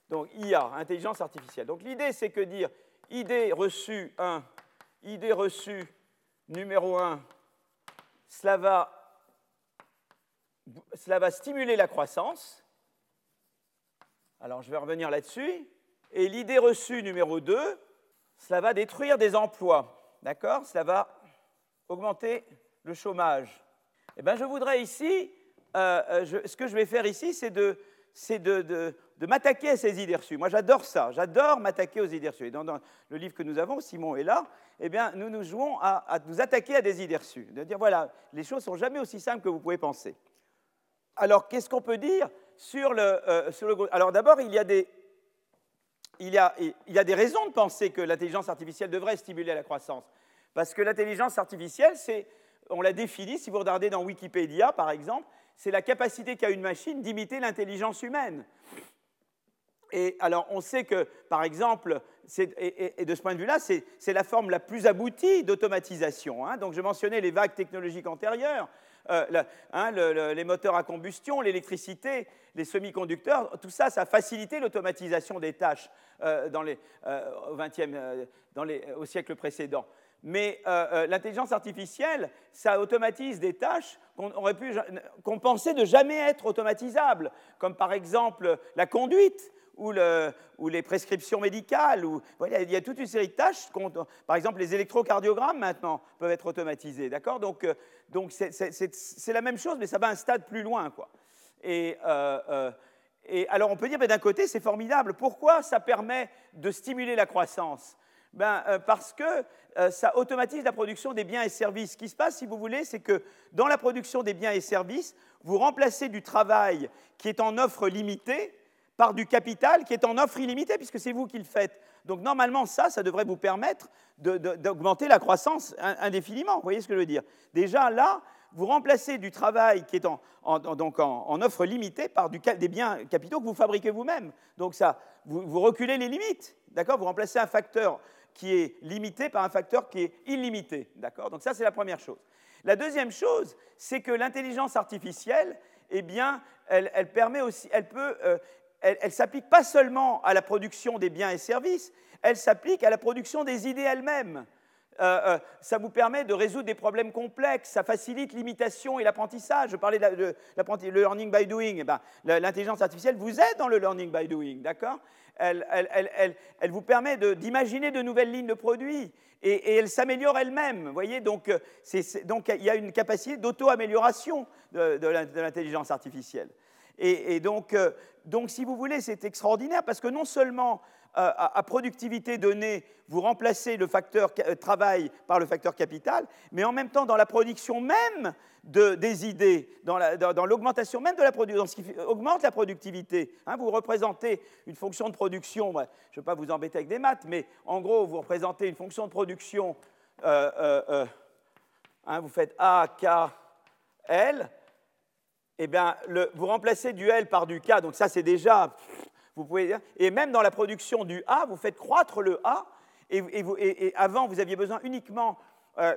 donc IA, intelligence artificielle. Donc, l'idée, c'est que dire, idée reçue 1, idée reçue numéro 1, cela va, cela va stimuler la croissance. Alors je vais revenir là-dessus. Et l'idée reçue numéro 2, cela va détruire des emplois. D'accord? Cela va augmenter le chômage. Eh bien, je voudrais ici, euh, euh, ce que je vais faire ici, c'est de, m'attaquer à ces idées reçues. Moi, j'adore ça. J'adore m'attaquer aux idées reçues. Et dans, le livre que nous avons, Simon est là, eh bien, nous nous jouons à, nous attaquer à des idées reçues. De dire, voilà, les choses sont jamais aussi simples que vous pouvez penser. Alors, qu'est-ce qu'on peut dire sur le, euh. Alors, d'abord, il y a des... Il y, a, des raisons de penser que l'intelligence artificielle devrait stimuler la croissance. Parce que l'intelligence artificielle, c'est, on l'a défini, si vous regardez dans Wikipédia, par exemple, c'est la capacité qu'a une machine d'imiter l'intelligence humaine. Et alors, on sait que, par exemple, et, de ce point de vue-là, c'est la forme la plus aboutie d'automatisation. Hein. Donc, je mentionnais les vagues technologiques antérieures, euh, hein, les moteurs à combustion, l'électricité, les semi-conducteurs, tout ça, ça a facilité l'automatisation des tâches euh, euh, au, 20e, dans les, au siècle précédent. Mais l'intelligence artificielle, ça automatise des tâches qu'on aurait pu, qu'on pensait de jamais être automatisables, comme par exemple la conduite ou, le, ou, les prescriptions médicales. Il y a toute une série de tâches. Par exemple, les électrocardiogrammes maintenant peuvent être automatisés. D'accord? Donc, euh, c'est la même chose, mais ça va un stade plus loin. Euh, euh, et alors, on peut dire, ben, d'un côté, c'est formidable. Pourquoi ça permet de stimuler la croissance? Ben, Parce que ça automatise la production des biens et services. Ce qui se passe, si vous voulez, c'est que dans la production des biens et services, vous remplacez du travail qui est en offre limitée par du capital qui est en offre illimitée, puisque c'est vous qui le faites. Donc normalement, ça, ça devrait vous permettre d'augmenter la croissance indéfiniment. Vous voyez ce que je veux dire? Déjà là, vous remplacez du travail qui est en, donc en, offre limitée par du, des biens capitaux que vous fabriquez vous-même. Donc ça, vous, reculez les limites. D'accord? Vous remplacez un facteur qui est limité par un facteur qui est illimité. D'accord? Donc ça, c'est la première chose. La deuxième chose, c'est que l'intelligence artificielle, eh bien, elle, elle, permet aussi, elle peut, euh, elle ne s'applique pas seulement à la production des biens et services, elle s'applique à la production des idées elles-mêmes. Euh, euh, ça vous permet de résoudre des problèmes complexes, ça facilite l'imitation et l'apprentissage. Je parlais de, le learning by doing. Eh ben, l'intelligence artificielle vous aide dans le learning by doing, d'accord? Elle, vous permet d'imaginer de, nouvelles lignes de produits et, elle s'améliore elle-même. voyez, euh, donc il y a une capacité d'auto-amélioration de l'intelligence artificielle. Et, donc, euh, donc, si vous voulez, c'est extraordinaire parce que non seulement euh, à, productivité donnée, vous remplacez le facteur euh, travail par le facteur capital, mais en même temps, dans la production même de, des idées, dans l'augmentation même de la production, dans ce qui augmente la productivité. Hein, vous représentez une fonction de production, je ne vais pas vous embêter avec des maths, mais en gros, vous représentez une fonction de production, hein, vous faites A, K, L, eh bien, vous remplacez du L par du K, donc ça c'est déjà, et même dans la production du A, vous faites croître le A, et, avant vous aviez besoin uniquement, euh,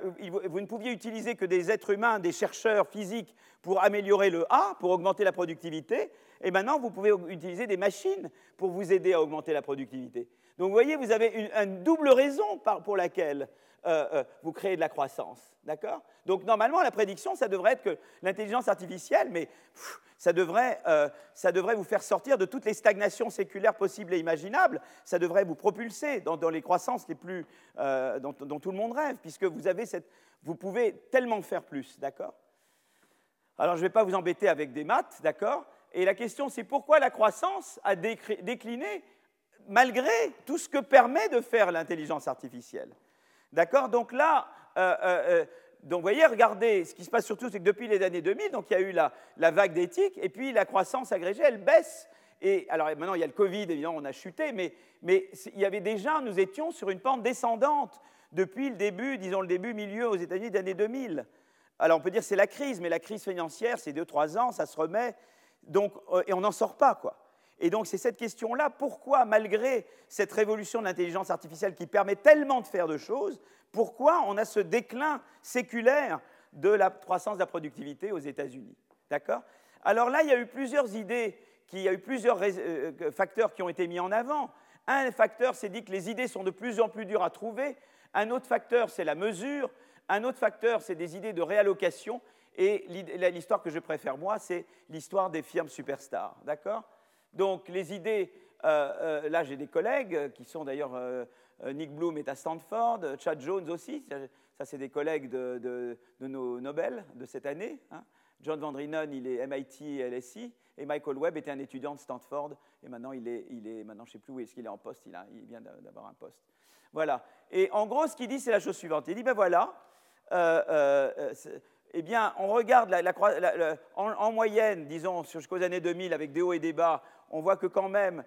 vous ne pouviez utiliser que des êtres humains, des chercheurs physiques pour améliorer le A, pour augmenter la productivité, et maintenant vous pouvez utiliser des machines pour vous aider à augmenter la productivité. Donc vous voyez, vous avez une, double raison pour laquelle euh, euh, vous créez de la croissance. D'accord? Donc normalement, la prédiction, ça devrait être que l'intelligence artificielle, mais ça, devrait, euh, ça, devrait, vous faire sortir de toutes les stagnations séculaires possibles et imaginables. Ça devrait vous propulser dans, les croissances les plus, dont, tout le monde rêve, puisque vous, avez cette, vous pouvez tellement faire plus. D'accord? Alors je ne vais pas vous embêter avec des maths, d'accord? Et la question, c'est pourquoi la croissance a décliné malgré tout ce que permet de faire l'intelligence artificielle. D'accord? Donc là, euh, euh, euh, donc vous voyez, regardez, ce qui se passe surtout, c'est que depuis les années 2000, donc il y a eu la, vague d'éthique, et puis la croissance agrégée, elle baisse. Et alors maintenant, il y a le Covid, évidemment, on a chuté, mais, mais il y avait déjà, nous étions sur une pente descendante depuis le début, disons le début, milieu aux États-Unis des années 2000. Alors on peut dire c'est la crise, mais la crise financière, c'est 2-3 ans, ça se remet, donc, et on n'en sort pas, quoi. Et donc c'est cette question-là, pourquoi malgré cette révolution de l'intelligence artificielle qui permet tellement de faire de choses, pourquoi on a ce déclin séculaire de la croissance de la productivité aux États-Unis? D'accord? Alors là, il y a eu plusieurs idées, il y a eu plusieurs euh, euh, facteurs qui ont été mis en avant. Un facteur, c'est dit que les idées sont de plus en plus dures à trouver. Un autre facteur, c'est la mesure. Un autre facteur, c'est des idées de réallocation. Et l'histoire que je préfère, moi, c'est l'histoire des firmes superstars. D'accord? Donc les idées, euh, euh, là j'ai des collègues qui sont d'ailleurs, euh, Nick Bloom est à Stanford, Chad Jones aussi, ça c'est des collègues de, nos Nobel de cette année. Hein. John Van Drienen, il est MIT et LSI, et Michael Webb était un étudiant de Stanford, et maintenant il est, il est maintenant je ne sais plus où est-ce qu'il est en poste, il, a, il vient d'avoir un poste. Voilà. Et en gros, ce qu'il dit, c'est la chose suivante. Il dit, ben voilà, eh bien, on regarde en, moyenne, disons, jusqu'aux années 2000, avec des hauts et des bas, on voit que quand même,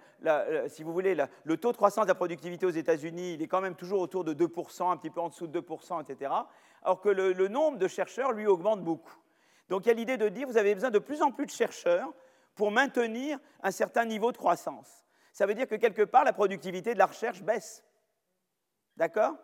si vous voulez, le taux de croissance de la productivité aux États-Unis, il est quand même toujours autour de 2%, un petit peu en dessous de 2%, etc. Alors que le, le nombre de chercheurs, lui, augmente beaucoup. Donc il y a l'idée de dire, vous avez besoin de plus en plus de chercheurs pour maintenir un certain niveau de croissance. Ça veut dire que quelque part, la productivité de la recherche baisse. D'accord?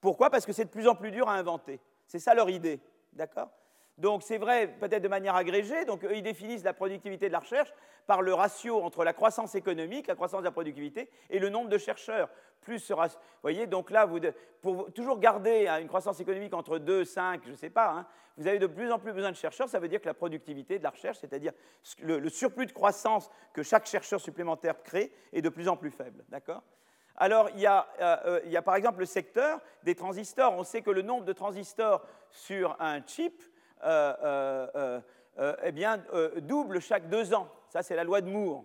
Pourquoi? Parce que c'est de plus en plus dur à inventer. C'est ça leur idée. D'accord? Donc c'est vrai peut-être de manière agrégée, donc ils définissent la productivité de la recherche par le ratio entre la croissance économique, la croissance de la productivité, et le nombre de chercheurs. Plus vous voyez, donc là, vous, pour toujours garder hein, une croissance économique entre 2, 5, je ne sais pas, hein, vous avez de plus en plus besoin de chercheurs, ça veut dire que la productivité de la recherche, c'est-à-dire le, surplus de croissance que chaque chercheur supplémentaire crée, est de plus en plus faible. D'accord? Alors, il y, a, euh, euh, il y, a, par exemple le secteur des transistors. On sait que le nombre de transistors sur un chip euh, eh bien, double chaque deux ans. Ça, c'est la loi de Moore.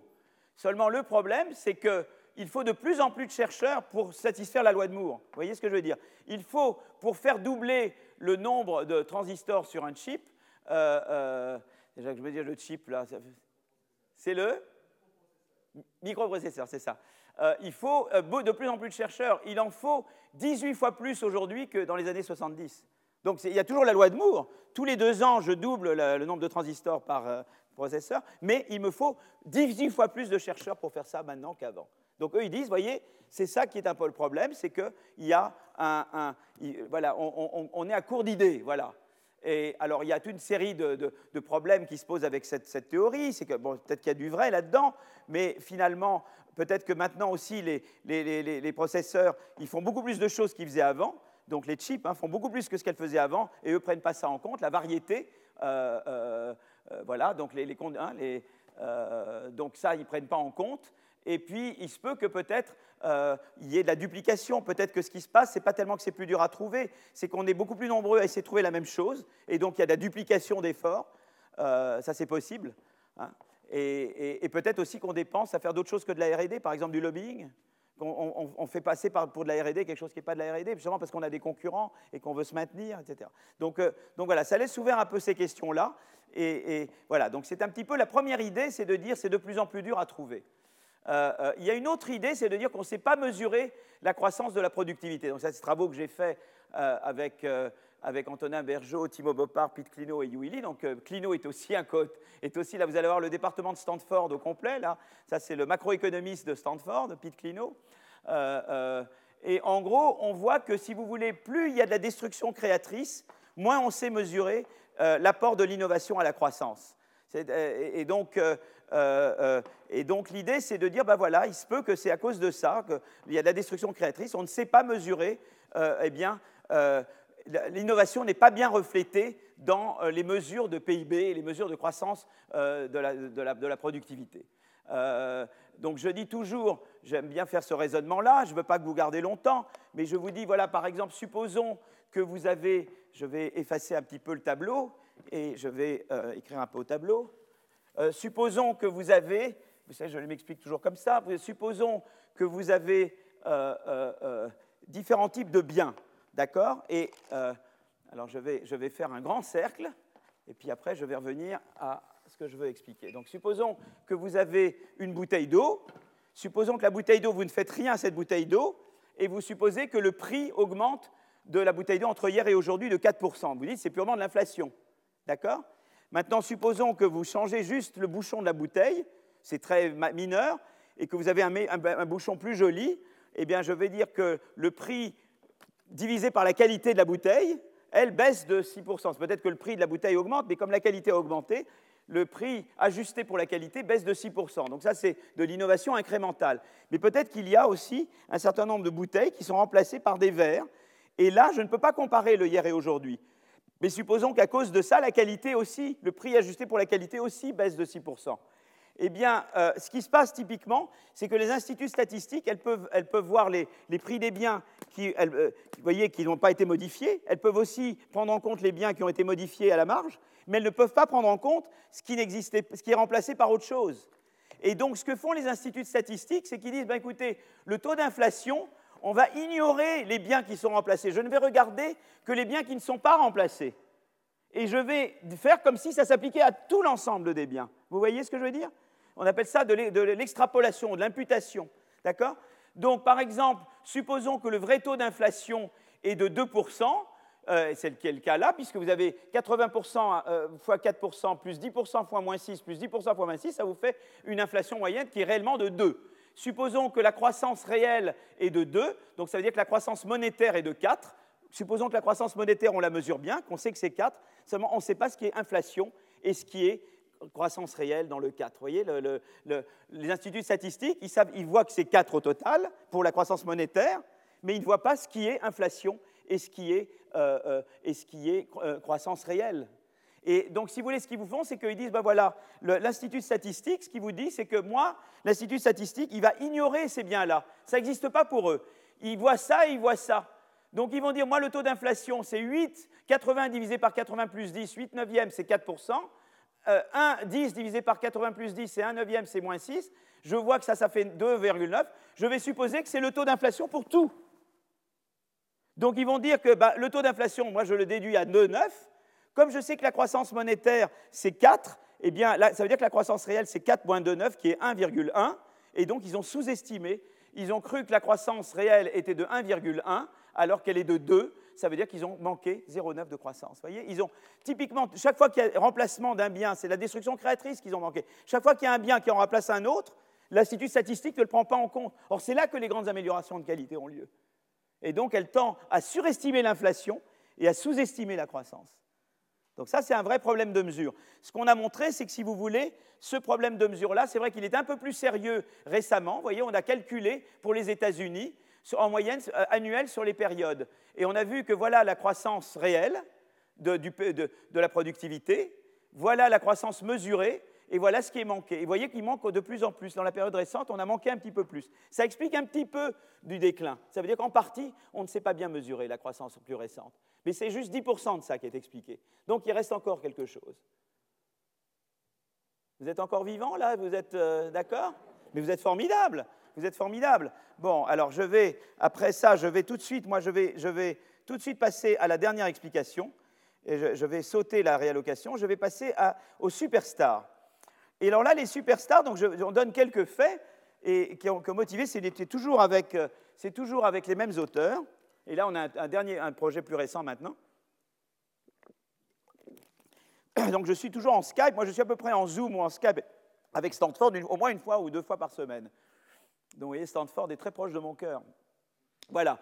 Seulement, le problème, c'est qu'il faut de plus en plus de chercheurs pour satisfaire la loi de Moore. Vous voyez ce que je veux dire? Il faut, pour faire doubler le nombre de transistors sur un chip, déjà que je veux dire le chip, là, c'est le microprocesseur, c'est ça. Euh, il faut euh, de plus en plus de chercheurs. Il en faut 18 fois plus aujourd'hui que dans les années 70. Donc il y a toujours la loi de Moore. Tous les deux ans, je double le, nombre de transistors par euh, processeur, mais il me faut 18 fois plus de chercheurs pour faire ça maintenant qu'avant. Donc eux, ils disent, voyez, c'est ça qui est un peu le problème, c'est qu'il y a un... voilà, on, est à court d'idées, voilà. Et alors, il y a toute une série de, problèmes qui se posent avec cette, cette théorie. C'est que, bon, peut-être qu'il y a du vrai là-dedans, mais finalement, Peut-être que maintenant aussi, les, processeurs, ils font beaucoup plus de choses qu'ils faisaient avant. Donc les chips hein, font beaucoup plus que ce qu'elles faisaient avant, et eux ne prennent pas ça en compte. La variété, euh, euh, euh, voilà, donc, les, hein, donc ça, ils ne prennent pas en compte. Et puis, il se peut que peut-être il y ait de la duplication. Peut-être que ce qui se passe, ce n'est pas tellement que c'est plus dur à trouver, c'est qu'on est beaucoup plus nombreux à essayer de trouver la même chose. Et donc, il y a de la duplication d'efforts. ça, c'est possible. Hein et, peut-être aussi qu'on dépense à faire d'autres choses que de la RD, par exemple du lobbying. On, fait passer pour de la RD quelque chose qui n'est pas de la RD, justement parce qu'on a des concurrents et qu'on veut se maintenir, etc. Donc, euh, donc, voilà, ça laisse ouvert un peu ces questions-là. Et, voilà, donc c'est un petit peu la première idée, c'est de dire c'est de plus en plus dur à trouver. Euh, euh, il y a une autre idée, c'est de dire qu'on ne sait pas mesurer la croissance de la productivité. Donc ça, c'est travaux que j'ai fait avec avec Antonin Bergeau, Timo Boppard, Pete Clino et Lee. Donc euh, Clino est aussi un code, est aussi là. Vous allez voir le département de Stanford au complet. Là, ça c'est le macroéconomiste de Stanford, Pete Clino. Euh, euh, et en gros, on voit que si vous voulez, plus il y a de la destruction créatrice, moins on sait mesurer l'apport de l'innovation à la croissance. Et, donc, donc l'idée, c'est de dire, ben voilà, il se peut que c'est à cause de ça qu'il y a de la destruction créatrice. On ne sait pas mesurer, eh bien, l'innovation n'est pas bien reflétée dans euh, les mesures de PIB et les mesures de croissance euh, de la, productivité. Euh, donc je dis toujours, j'aime bien faire ce raisonnement-là, je ne veux pas que vous gardez longtemps, mais je vous dis, voilà, par exemple, supposons que vous avez, je vais effacer un petit peu le tableau et je vais écrire un peu au tableau. supposons que vous avez, vous savez, je m'explique toujours comme ça, supposons que vous avez différents types de biens. D'accord? Et euh, alors je vais, faire un grand cercle, et puis après je vais revenir à ce que je veux expliquer. Donc supposons que vous avez une bouteille d'eau, supposons que la bouteille d'eau, vous ne faites rien à cette bouteille d'eau, et vous supposez que le prix augmente de la bouteille d'eau entre hier et aujourd'hui de 4%. Vous dites c'est purement de l'inflation. D'accord? Maintenant, supposons que vous changez juste le bouchon de la bouteille, c'est très mineur, et que vous avez un, un, un, bouchon plus joli, eh bien je vais dire que le prix divisé par la qualité de la bouteille, elle baisse de 6%. Peut-être que le prix de la bouteille augmente, mais comme la qualité a augmenté, le prix ajusté pour la qualité baisse de 6%. Donc ça, c'est de l'innovation incrémentale. Mais peut-être qu'il y a aussi un certain nombre de bouteilles qui sont remplacées par des verres. Et là, je ne peux pas comparer le hier et aujourd'hui. Mais supposons qu'à cause de ça, la qualité aussi, le prix ajusté pour la qualité aussi baisse de 6% eh bien, euh, ce qui se passe typiquement, c'est que les instituts statistiques, elles peuvent, voir les, prix des biens qui, euh, voyez, qui n'ont pas été modifiés. Elles peuvent aussi prendre en compte les biens qui ont été modifiés à la marge, mais elles ne peuvent pas prendre en compte ce qui, ce qui est remplacé par autre chose. Et donc, ce que font les instituts statistiques, c'est qu'ils disent, ben, écoutez, le taux d'inflation, on va ignorer les biens qui sont remplacés. Je ne vais regarder que les biens qui ne sont pas remplacés. Et je vais faire comme si ça s'appliquait à tout l'ensemble des biens. Vous voyez ce que je veux dire? On appelle ça de l'extrapolation, de l'imputation. D'accord? Donc, par exemple, supposons que le vrai taux d'inflation est de 2%, euh, c'est le cas là, puisque vous avez 80% euh, fois 4% plus 10% fois moins 6 plus 10% fois moins 6, ça vous fait une inflation moyenne qui est réellement de 2. supposons que la croissance réelle est de 2, donc ça veut dire que la croissance monétaire est de 4. Supposons que la croissance monétaire, on la mesure bien, qu'on sait que c'est 4, seulement on ne sait pas ce qui est inflation et ce qui est croissance réelle dans le 4. Vous voyez, les instituts statistiques, ils, savent, ils voient que c'est 4 au total pour la croissance monétaire, mais ils ne voient pas ce qui est inflation et ce qui est, euh, euh, et ce qui est euh, croissance réelle. Et donc, si vous voulez, ce qu'ils vous font, c'est qu'ils disent, ben voilà, l'Institut statistique, ce qu'il vous dit, c'est que moi, l'Institut statistique, il va ignorer ces biens-là. Ça n'existe pas pour eux. Ils voient ça et ils voient ça. Donc, ils vont dire, moi, le taux d'inflation, c'est 8, 80 divisé par 80 plus 10, 8 neuvième, c'est 4%. 1, 10 divisé par 80 plus 10, c'est 1 neuvième, c'est moins 6. Je vois que ça, ça fait 2,9. Je vais supposer que c'est le taux d'inflation pour tout. Donc, ils vont dire que bah, le taux d'inflation, moi, je le déduis à 2,9. Comme je sais que la croissance monétaire, c'est 4, eh bien, ça veut dire que la croissance réelle, c'est 4,29, qui est 1,1. Et donc, ils ont sous-estimé. Ils ont cru que la croissance réelle était de 1,1, alors qu'elle est de 2. Ça veut dire qu'ils ont manqué 0,9 de croissance. Voyez ils ont, typiquement, chaque fois qu'il y a remplacement d'un bien, c'est la destruction créatrice qu'ils ont manqué. Chaque fois qu'il y a un bien qui en remplace un autre, l'Institut statistique ne le prend pas en compte. Or, c'est là que les grandes améliorations de qualité ont lieu. Et donc, elle tend à surestimer l'inflation et à sous-estimer la croissance. Donc ça, c'est un vrai problème de mesure. Ce qu'on a montré, c'est que si vous voulez, ce problème de mesure-là, c'est vrai qu'il est un peu plus sérieux récemment. Vous voyez, on a calculé pour les États-Unis en moyenne euh, annuelle sur les périodes. Et on a vu que voilà la croissance réelle de, la productivité, voilà la croissance mesurée, et voilà ce qui est manqué. Et vous voyez qu'il manque de plus en plus. Dans la période récente, on a manqué un petit peu plus. Ça explique un petit peu du déclin. Ça veut dire qu'en partie, on ne sait pas bien mesurer la croissance plus récente. Mais c'est juste 10% de ça qui est expliqué. Donc il reste encore quelque chose. Vous êtes encore vivant là? Vous êtes euh, d'accord? Mais vous êtes formidable. Vous êtes formidable. Bon, alors je vais, après ça, je vais tout de suite, moi je vais, je vais tout de suite passer à la dernière explication. Et je, vais sauter la réallocation. Je vais passer à, aux superstars. Et alors là, les superstars, donc on donne quelques faits et, qui, ont, motivé, c'est toujours, euh, toujours avec les mêmes auteurs. Et là, on a un, dernier, un projet plus récent maintenant. Donc je suis toujours en Skype. Moi, je suis à peu près en Zoom ou en Skype avec Stanford au moins une fois ou deux fois par semaine. Donc vous voyez, Stanford est très proche de mon cœur. Voilà.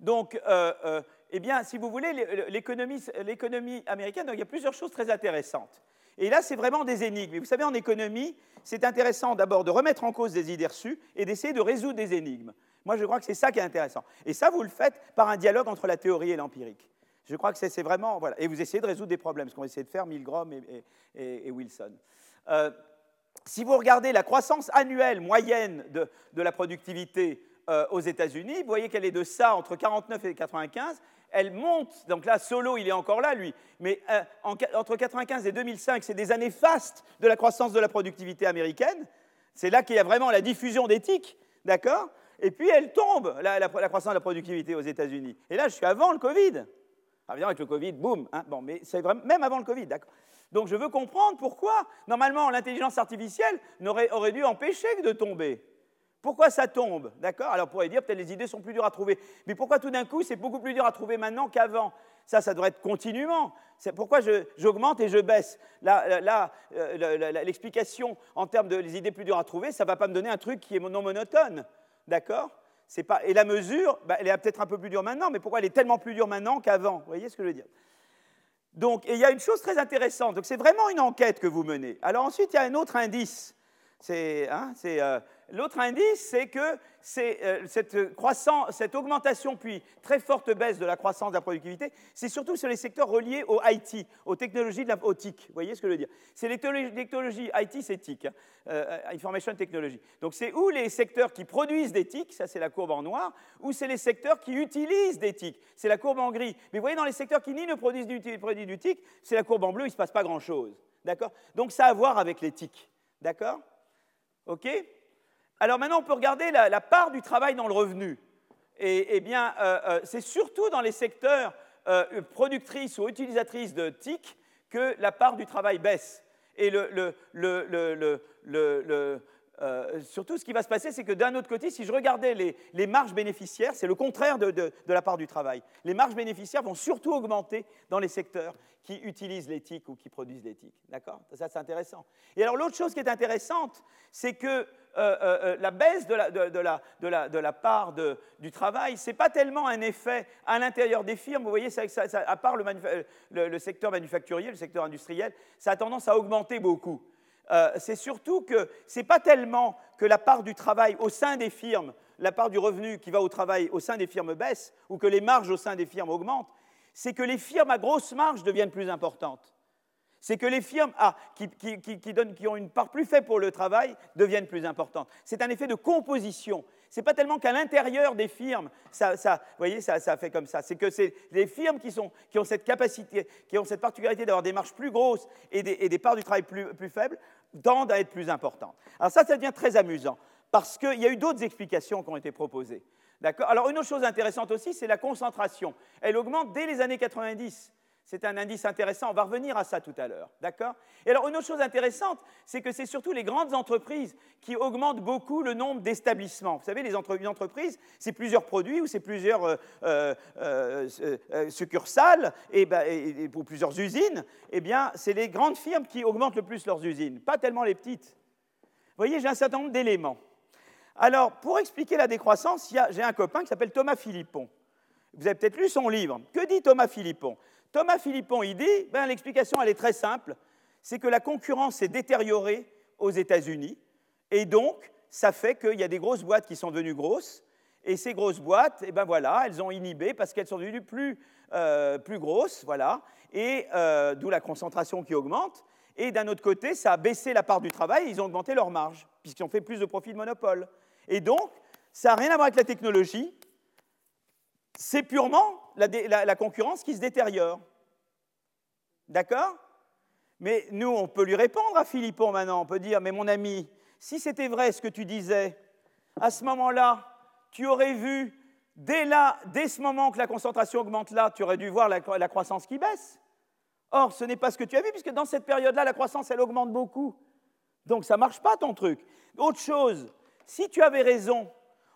Donc, euh, euh, eh bien, si vous voulez, l'économie américaine, donc il y a plusieurs choses très intéressantes. Et là, c'est vraiment des énigmes. Et vous savez, en économie, c'est intéressant d'abord de remettre en cause des idées reçues et d'essayer de résoudre des énigmes. Moi, je crois que c'est ça qui est intéressant. Et ça, vous le faites par un dialogue entre la théorie et l'empirique. Je crois que c'est vraiment. Voilà. Et vous essayez de résoudre des problèmes, ce qu'on essaie de faire Milgram et, Wilson. Euh, si vous regardez la croissance annuelle moyenne de, la productivité euh, aux États-Unis, vous voyez qu'elle est de ça entre 49 et 95 elle monte. Donc là, Solo, il est encore là, lui. Mais euh, entre 1995 et 2005, c'est des années fastes de la croissance de la productivité américaine. C'est là qu'il y a vraiment la diffusion d'éthique, d'accord? Et puis elle tombe, la, croissance de la productivité aux États-Unis. Et là, je suis avant le Covid. Ah, bien, avec le Covid, boum. Hein. bon, mais c'est même avant le Covid, donc je veux comprendre pourquoi, normalement, l'intelligence artificielle aurait dû empêcher de tomber. Pourquoi ça tombe D'accord? Alors on pourrait dire peut-être les idées sont plus dures à trouver. Mais pourquoi tout d'un coup c'est beaucoup plus dur à trouver maintenant qu'avant? Ça, ça devrait être continuellement. Pourquoi j'augmente et je baisse. Là, euh, l'explication en termes de les idées plus dures à trouver, ça ne va pas me donner un truc qui est non monotone. D'accord? Pas, Et la mesure, bah, elle est peut-être un peu plus dure maintenant, mais pourquoi elle est tellement plus dure maintenant qu'avant? Vous voyez ce que je veux dire? Donc, il y a une chose très intéressante. Donc, c'est vraiment une enquête que vous menez. Alors ensuite, il y a un autre indice. C'est hein, euh, L'autre indice, c'est que euh, cette, augmentation puis très forte baisse de la croissance de la productivité, c'est surtout sur les secteurs reliés au IT, aux technologies de la, au TIC. Vous voyez ce que je veux dire? C'est les technologies IT, c'est TIC, hein, euh, Information Technology. Donc c'est ou les secteurs qui produisent des TIC, ça c'est la courbe en noir, ou c'est les secteurs qui utilisent des TIC, c'est la courbe en gris. Mais vous voyez, dans les secteurs qui ni ne produisent du, produisent du TIC, c'est la courbe en bleu, il ne se passe pas grand-chose. D'accord? Donc ça a à voir avec les TIC. D'accord? OK? Alors maintenant, on peut regarder la, part du travail dans le revenu. Et, eh bien, euh, euh, c'est surtout dans les secteurs euh, productrices ou utilisatrices de TIC que la part du travail baisse. Et surtout, ce qui va se passer, c'est que d'un autre côté, si je regardais les, marges bénéficiaires, c'est le contraire de, la part du travail. Les marges bénéficiaires vont surtout augmenter dans les secteurs qui utilisent l'éthique ou qui produisent l'éthique. D'accord? Ça, c'est intéressant. Et alors, l'autre chose qui est intéressante, c'est que euh, euh, la baisse de la, part du travail, ce n'est pas tellement un effet à l'intérieur des firmes. Vous voyez, à part le secteur manufacturier, le secteur industriel, ça a tendance à augmenter beaucoup. Euh, c'est surtout que ce n'est pas tellement que la part du travail au sein des firmes, la part du revenu qui va au travail au sein des firmes baisse, ou que les marges au sein des firmes augmentent, c'est que les firmes à grosse marge deviennent plus importantes. C'est que les firmes ah, qui, qui, ont une part plus faible pour le travail deviennent plus importantes. C'est un effet de composition n'est pas tellement qu'à l'intérieur des firmes, ça, vous voyez, ça, ça, fait comme ça. C'est que c'est les firmes qui, sont, qui, ont cette capacité, qui ont cette particularité d'avoir des marges plus grosses et des, parts du travail plus, plus, faibles, tendent à être plus importantes. Alors ça, ça devient très amusant, parce qu'il y a eu d'autres explications qui ont été proposées. D'accord? Alors une autre chose intéressante aussi, c'est la concentration. Elle augmente dès les années 90. C'est un indice intéressant. On va revenir à ça tout à l'heure. D'accord? Et alors, une autre chose intéressante, c'est que c'est surtout les grandes entreprises qui augmentent beaucoup le nombre d'établissements. Vous savez, les entreprises, c'est plusieurs produits ou c'est plusieurs euh, euh, euh, succursales et, ben, pour plusieurs usines. Eh bien, c'est les grandes firmes qui augmentent le plus leurs usines, pas tellement les petites. Voyez, j'ai un certain nombre d'éléments. Alors, pour expliquer la décroissance, j'ai un copain qui s'appelle Thomas Philippon. Vous avez peut-être lu son livre. Que dit Thomas Philippon? Thomas Philippon, il dit, ben, l'explication, elle est très simple, c'est que la concurrence s'est détériorée aux États-Unis, et donc, ça fait qu'il y a des grosses boîtes qui sont devenues grosses, et ces grosses boîtes, eh ben voilà, elles ont inhibé parce qu'elles sont devenues plus, euh, grosses, voilà, et euh, d'où la concentration qui augmente. Et d'un autre côté, ça a baissé la part du travail, et ils ont augmenté leur marge, puisqu'ils ont fait plus de profits de monopole. Et donc, ça n'a rien à voir avec la technologie, c'est purement la, concurrence qui se détériore. D'accord? Mais nous, on peut lui répondre à Philippon maintenant. On peut dire, mais mon ami, si c'était vrai ce que tu disais, à ce moment-là, tu aurais vu, dès là, dès ce moment que la concentration augmente là, tu aurais dû voir la, la croissance qui baisse. Or, ce n'est pas ce que tu as vu, puisque dans cette période-là, la croissance, elle augmente beaucoup. Donc, ça ne marche pas ton truc. Autre chose, si tu avais raison,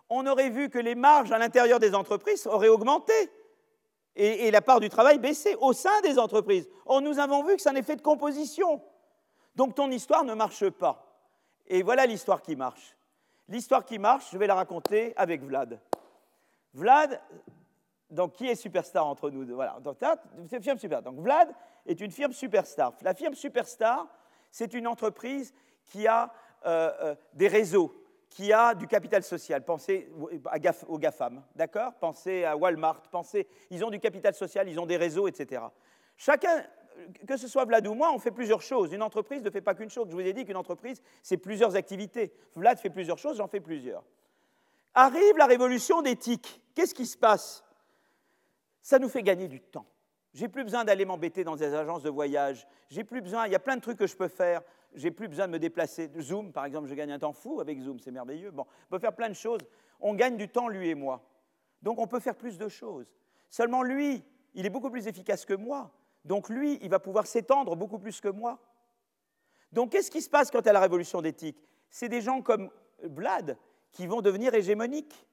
on aurait vu que les marges à l'intérieur des entreprises auraient augmenté et, la part du travail baissé au sein des entreprises. Or, nous avons vu que c'est un effet de composition. Donc, ton histoire ne marche pas. Et voilà l'histoire qui marche. L'histoire qui marche, je vais la raconter avec Vlad. Vlad, donc qui est superstar entre nous Voilà, donc firme super. Donc Vlad est une firme superstar. La firme superstar, c'est une entreprise qui a euh, euh, des réseaux qui a du capital social. Pensez aux GAFAM, d'accord? Pensez à Walmart, pensez, ils ont du capital social, ils ont des réseaux, etc. Chacun, que ce soit Vlad ou moi, on fait plusieurs choses. Une entreprise ne fait pas qu'une chose. Je vous ai dit qu'une entreprise, c'est plusieurs activités. Vlad fait plusieurs choses, j'en fais plusieurs. Arrive la révolution d'éthique. Qu'est-ce qui se passe? Ça nous fait gagner du temps. J'ai plus besoin d'aller m'embêter dans des agences de voyage. J'ai plus besoin, il y a plein de trucs que je peux faire j'ai plus besoin de me déplacer. Zoom, par exemple, je gagne un temps fou avec Zoom, c'est merveilleux. Bon, on peut faire plein de choses. On gagne du temps, lui et moi. Donc on peut faire plus de choses. Seulement lui, il est beaucoup plus efficace que moi. Donc lui, il va pouvoir s'étendre beaucoup plus que moi. Donc qu'est-ce qui se passe quand à la révolution d'éthique? C'est des gens comme Vlad qui vont devenir hégémoniques.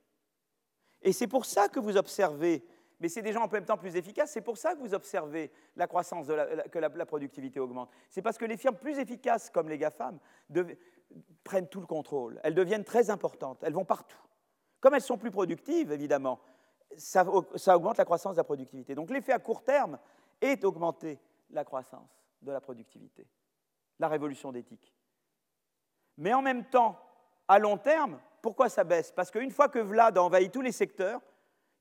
Et c'est pour ça que vous observez mais c'est gens en même temps plus efficaces. C'est pour ça que vous observez la croissance, que la, productivité augmente. C'est parce que les firmes plus efficaces, comme les GAFAM, prennent tout le contrôle. Elles deviennent très importantes. Elles vont partout. Comme elles sont plus productives, évidemment, ça, ça augmente la croissance de la productivité. Donc l'effet à court terme est d'augmenter la croissance de la productivité, la révolution d'éthique. Mais en même temps, à long terme, pourquoi ça baisse? Parce qu'une fois que Vlad a envahi tous les secteurs,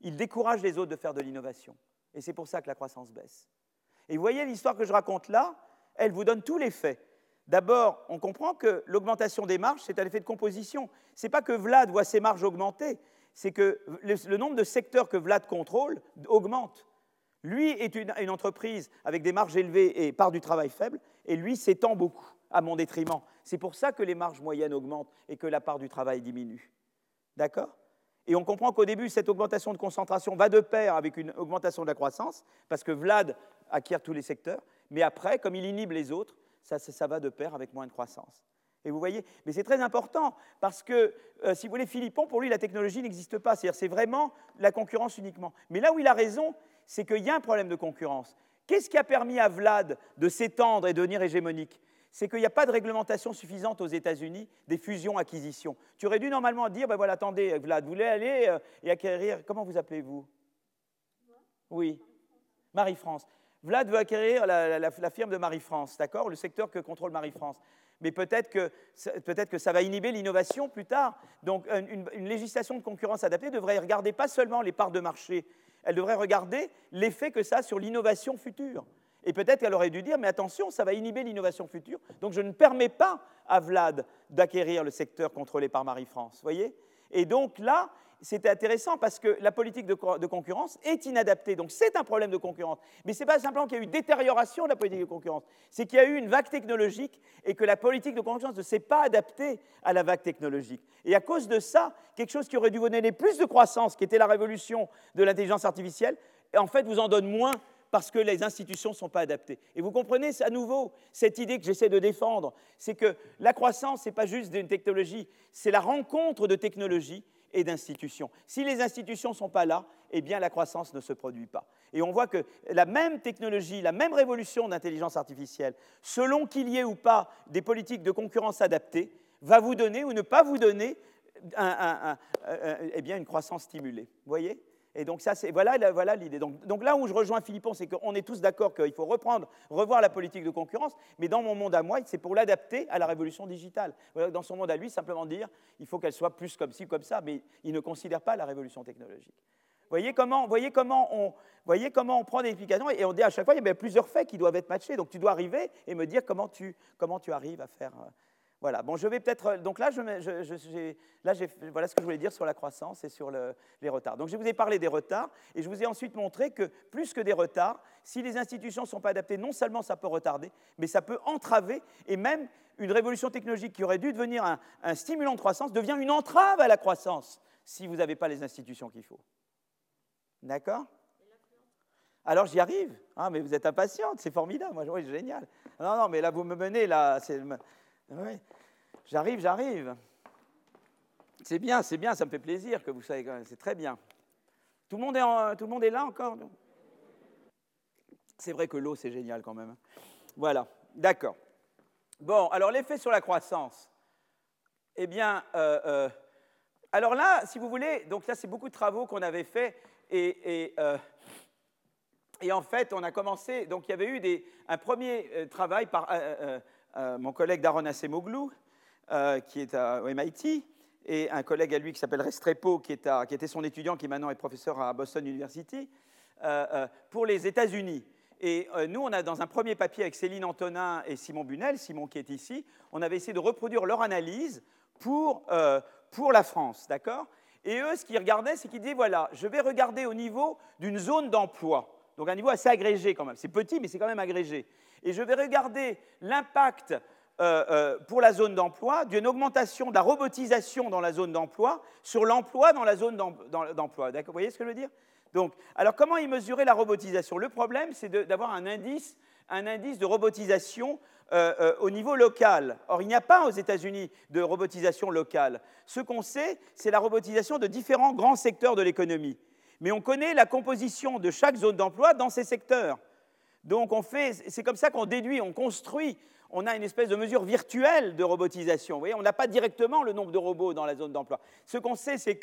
il décourage les autres de faire de l'innovation. Et c'est pour ça que la croissance baisse. Et vous voyez l'histoire que je raconte là, elle vous donne tous les faits. D'abord, on comprend que l'augmentation des marges, c'est un effet de composition. Ce n'est pas que Vlad voit ses marges augmenter, c'est que le, nombre de secteurs que Vlad contrôle augmente. Lui est une, une, entreprise avec des marges élevées et part du travail faible, et lui s'étend beaucoup à mon détriment. C'est pour ça que les marges moyennes augmentent et que la part du travail diminue. D'accord? Et on comprend qu'au début, cette augmentation de concentration va de pair avec une augmentation de la croissance, parce que Vlad acquiert tous les secteurs, mais après, comme il inhibe les autres, ça, va de pair avec moins de croissance. Et vous voyez, mais c'est très important parce que, euh, si vous voulez, Philippon, pour lui, la technologie n'existe pas. C'est-à-dire, c'est vraiment la concurrence uniquement. Mais là où il a raison, c'est qu'il y a un problème de concurrence. Qu'est-ce qui a permis à Vlad de s'étendre et de devenir hégémonique? C'est qu'il n'y a pas de réglementation suffisante aux États-Unis des fusions-acquisitions. Tu aurais dû normalement dire, ben voilà, attendez, Vlad, vous voulez aller euh, et acquérir, comment vous appelez-vous? Oui, Marie-France. Vlad veut acquérir la, firme de Marie-France, d'accord Le secteur que contrôle Marie-France. Mais peut-être que, peut que, ça va inhiber l'innovation plus tard. Donc une, une, législation de concurrence adaptée devrait regarder pas seulement les parts de marché, elle devrait regarder l'effet que ça a sur l'innovation future. Et peut-être qu'elle aurait dû dire, mais attention, ça va inhiber l'innovation future, donc je ne permets pas à Vlad d'acquérir le secteur contrôlé par Marie-France. voyez? Et donc là, c'était intéressant parce que la politique de, concurrence est inadaptée. Donc c'est un problème de concurrence. Mais ce n'est pas simplement qu'il y a eu détérioration de la politique de concurrence, c'est qu'il y a eu une vague technologique et que la politique de concurrence ne s'est pas adaptée à la vague technologique. Et à cause de ça, quelque chose qui aurait dû vous donner plus de croissance, qui était la révolution de l'intelligence artificielle, en fait vous en donne moins parce que les institutions ne sont pas adaptées. Et vous comprenez à nouveau cette idée que j'essaie de défendre, c'est que la croissance, ce n'est pas juste d'une technologie, c'est la rencontre de technologies et d'institutions. Si les institutions ne sont pas là, eh bien la croissance ne se produit pas. Et on voit que la même technologie, la même révolution d'intelligence artificielle, selon qu'il y ait ou pas des politiques de concurrence adaptées, va vous donner ou ne pas vous donner eh bien, une croissance stimulée. Vous voyez? Et donc ça, c'est voilà, voilà l'idée. Donc, donc, là où je rejoins Philippon, c'est qu'on est tous d'accord qu'il faut reprendre, revoir la politique de concurrence, mais dans mon monde à moi, c'est pour l'adapter à la révolution digitale. Dans son monde à lui, simplement dire, il faut qu'elle soit plus comme ci, comme ça, mais il ne considère pas la révolution technologique. Voyez comment, voyez comment, on, voyez comment on prend des explications et on dit à chaque fois, il y a plusieurs faits qui doivent être matchés. Donc tu dois arriver et me dire comment tu, comment tu arrives à faire, euh, voilà, bon, je vais peut-être. Euh, donc là, je, là voilà ce que je voulais dire sur la croissance et sur les retards. Donc je vous ai parlé des retards et je vous ai ensuite montré que plus que des retards, si les institutions ne sont pas adaptées, non seulement ça peut retarder, mais ça peut entraver et même une révolution technologique qui aurait dû devenir un, stimulant de croissance devient une entrave à la croissance si vous n'avez pas les institutions qu'il faut. D'accord? Alors j'y arrive. Ah, mais vous êtes impatiente, c'est formidable. Moi, oui, génial. Non, non, mais là, vous me menez là. Oui, j'arrive, j'arrive. C'est bien, c'est bien, ça me fait plaisir que vous soyez quand même, c'est très bien. Tout le monde est, tout le monde est là encore C'est vrai que l'eau, c'est génial quand même. Voilà, d'accord. Bon, alors l'effet sur la croissance. Eh bien, euh, euh, alors là, si vous voulez, donc là, c'est beaucoup de travaux qu'on avait faits et, euh, et, en fait, on a commencé, donc il y avait eu des, un premier travail par mon collègue Daron Acemoglu, euh, qui est à, au MIT, et un collègue à lui qui s'appelle Restrepo, qui, qui, était son étudiant, qui maintenant est professeur à Boston University, euh, pour les États-Unis. Et nous, on a dans un premier papier avec Céline Antonin et Simon Bunel, Simon qui est ici, on avait essayé de reproduire leur analyse pour, pour la France, d'accord? Et eux, ce qu'ils regardaient, c'est qu'ils disaient, voilà, je vais regarder au niveau d'une zone d'emploi, donc un niveau assez agrégé quand même. C'est petit, mais c'est quand même agrégé et je vais regarder l'impact euh, euh, pour la zone d'emploi d'une augmentation de la robotisation dans la zone d'emploi sur l'emploi dans la zone d'emploi. Vous voyez ce que je veux dire? Donc, alors comment y mesurer la robotisation? Le problème, c'est d'avoir un indice, un indice de robotisation euh, au niveau local. Or, il n'y a pas aux États-Unis de robotisation locale. Ce qu'on sait, c'est la robotisation de différents grands secteurs de l'économie. Mais on connaît la composition de chaque zone d'emploi dans ces secteurs. Donc on fait, c'est comme ça qu'on déduit, on construit, on a une espèce de mesure virtuelle de robotisation. Vous voyez, on n'a pas directement le nombre de robots dans la zone d'emploi. Ce qu'on sait, c'est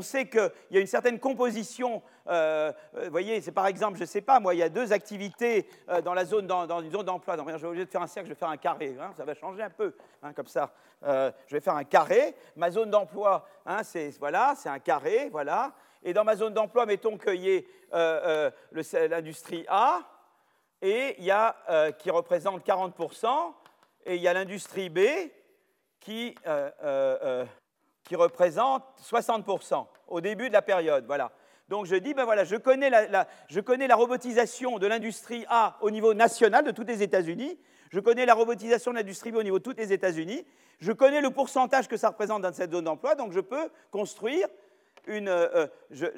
sait qu'il y a une certaine composition. Euh, euh, vous voyez, c'est par exemple, je ne sais pas, moi, il y a deux activités euh, dans la zone, dans, une zone d'emploi. Je vais de faire un cercle, je vais faire un carré. Hein, ça va changer un peu, hein, comme ça. je vais faire un carré. Ma zone d'emploi, hein, c'est voilà, c'est un carré, voilà. Et dans ma zone d'emploi, mettons qu'il y ait l'industrie A et il y a, euh, qui représente 40%, et il y a l'industrie B qui, euh, euh, qui représente 60% au début de la période. Voilà. Donc je dis, ben voilà, je connais la, je connais la robotisation de l'industrie A au niveau national de tous les États-Unis, je connais la robotisation de l'industrie B au niveau de tous les États-Unis, je connais le pourcentage que ça représente dans cette zone d'emploi, donc je peux construire une...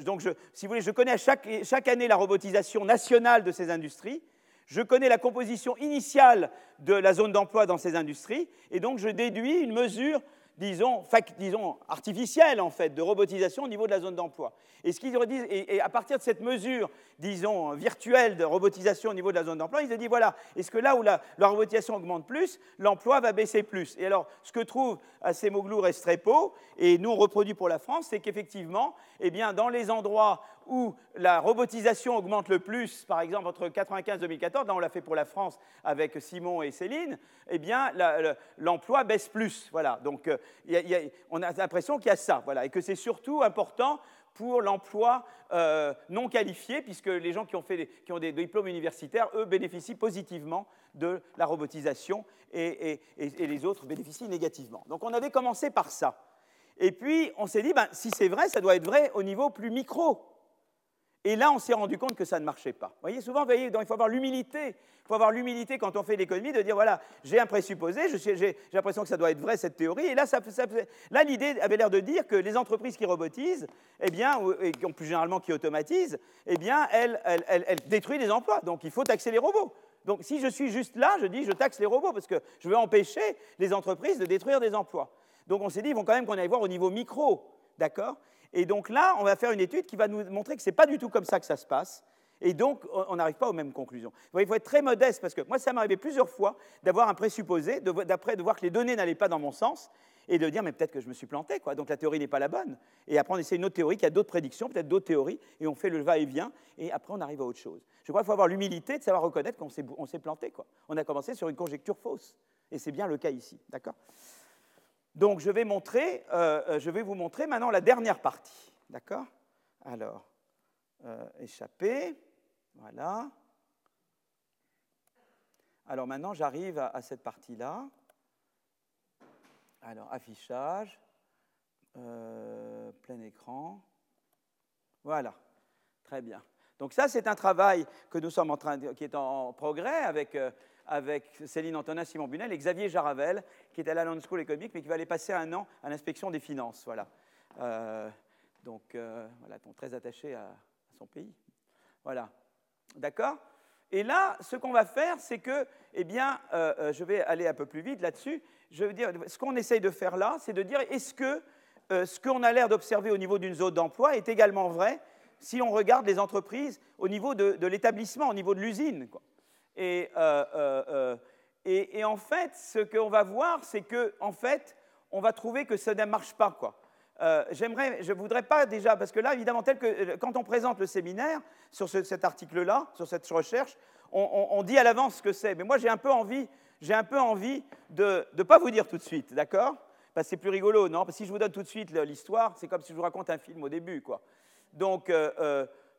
donc je, si vous voulez, je connais chaque, chaque année la robotisation nationale de ces industries, je connais la composition initiale de la zone d'emploi dans ces industries, et donc je déduis une mesure disons, artificielle, en fait, de robotisation au niveau de la zone d'emploi. Et, ce à partir de cette mesure, disons, virtuelle de robotisation au niveau de la zone d'emploi, ils se disent, voilà, est-ce que là où la, robotisation augmente plus, l'emploi va baisser plus? Et alors, ce que trouve Acemoglu Restrepo, et nous on reproduit pour la France, c'est qu'effectivement, eh bien, dans les endroits où la robotisation augmente le plus, par exemple entre 1995 et 2014, là on l'a fait pour la France avec Simon et Céline, eh bien l'emploi baisse plus. Voilà. Donc euh, on a l'impression qu'il y a ça, voilà, et que c'est surtout important pour l'emploi euh, non qualifié, puisque les gens qui ont, fait qui ont des diplômes universitaires, eux, bénéficient positivement de la robotisation et, les autres bénéficient négativement. Donc on avait commencé par ça. Et puis on s'est dit, ben, si c'est vrai, ça doit être vrai au niveau plus micro. Et là, on s'est rendu compte que ça ne marchait pas. Vous voyez, souvent, voyez, il faut avoir l'humilité. Il faut avoir l'humilité quand on fait l'économie de dire voilà, j'ai un présupposé, j'ai l'impression que ça doit être vrai cette théorie. Et là, l'idée avait l'air de dire que les entreprises qui robotisent, eh bien, et plus généralement qui automatisent, eh bien, elles, elles détruisent les emplois. Donc, il faut taxer les robots. Donc, si je suis juste là, je dis je taxe les robots parce que je veux empêcher les entreprises de détruire des emplois. Donc, on s'est dit, ils vont quand même qu'on aille voir au niveau micro, d'accord? Et donc là, on va faire une étude qui va nous montrer que ce n'est pas du tout comme ça que ça se passe. Et donc, on n'arrive pas aux mêmes conclusions. il faut être très modeste parce que moi, ça m'est arrivé plusieurs fois d'avoir un présupposé, d'après de voir que les données n'allaient pas dans mon sens et de dire, mais peut-être que je me suis planté, quoi. donc la théorie n'est pas la bonne. Et après, on essaie une autre théorie qui a d'autres prédictions, peut-être d'autres théories, et on fait le va-et-vient, et après, on arrive à autre chose. Je crois qu'il faut avoir l'humilité de savoir reconnaître qu'on s'est planté. Quoi. On a commencé sur une conjecture fausse, et c'est bien le cas ici. D'accord? Donc je vais, montrer, euh, euh, je vais vous montrer maintenant la dernière partie. D'accord? Alors, euh, échapper. Voilà. Alors maintenant, j'arrive à, cette partie-là. Alors, affichage, plein écran. Voilà, très bien. Donc ça, c'est un travail que nous sommes en train qui est en progrès avec avec Céline Antonin, Simon Bunel et Xavier Jaravel, qui est à la London School économique, mais qui va aller passer un an à l'inspection des finances. Voilà. Euh, donc, euh, voilà, très attaché à, son pays. Voilà. D'accord? Et là, ce qu'on va faire, c'est que, eh bien, euh, je vais aller un peu plus vite là-dessus. Je veux dire, ce qu'on essaye de faire là, c'est de dire est-ce que ce qu'on a l'air d'observer au niveau d'une zone d'emploi est également vrai si on regarde les entreprises au niveau de l'établissement, au niveau de l'usine. Et, euh, euh, euh, et, et, en fait, ce qu'on va voir, c'est que en fait, on va trouver que ça ne marche pas. Quoi. j'aimerais, je ne voudrais pas déjà, parce que là, évidemment, tel que quand on présente le séminaire sur cet article-là, sur cette recherche, on, dit à l'avance ce que c'est. Mais moi, j'ai un peu envie, j'ai un peu envie de ne pas vous dire tout de suite, d'accord? Parce que c'est plus rigolo, non? Parce que si je vous donne tout de suite l'histoire, c'est comme si je vous raconte un film au début, quoi. Donc,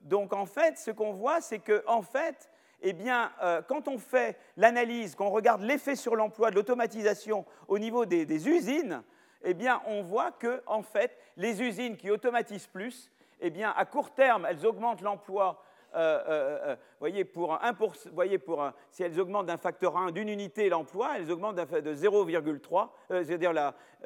donc en fait, ce qu'on voit, c'est que en fait, eh bien, euh, quand on fait l'analyse, quand on regarde l'effet sur l'emploi de l'automatisation au niveau des, usines, eh bien, on voit que, en fait, les usines qui automatisent plus, eh bien, à court terme, elles augmentent l'emploi. Euh, euh, voyez, pour un, si elles augmentent d'un facteur 1 d'une unité l'emploi, elles augmentent de 0,3, c'est-à-dire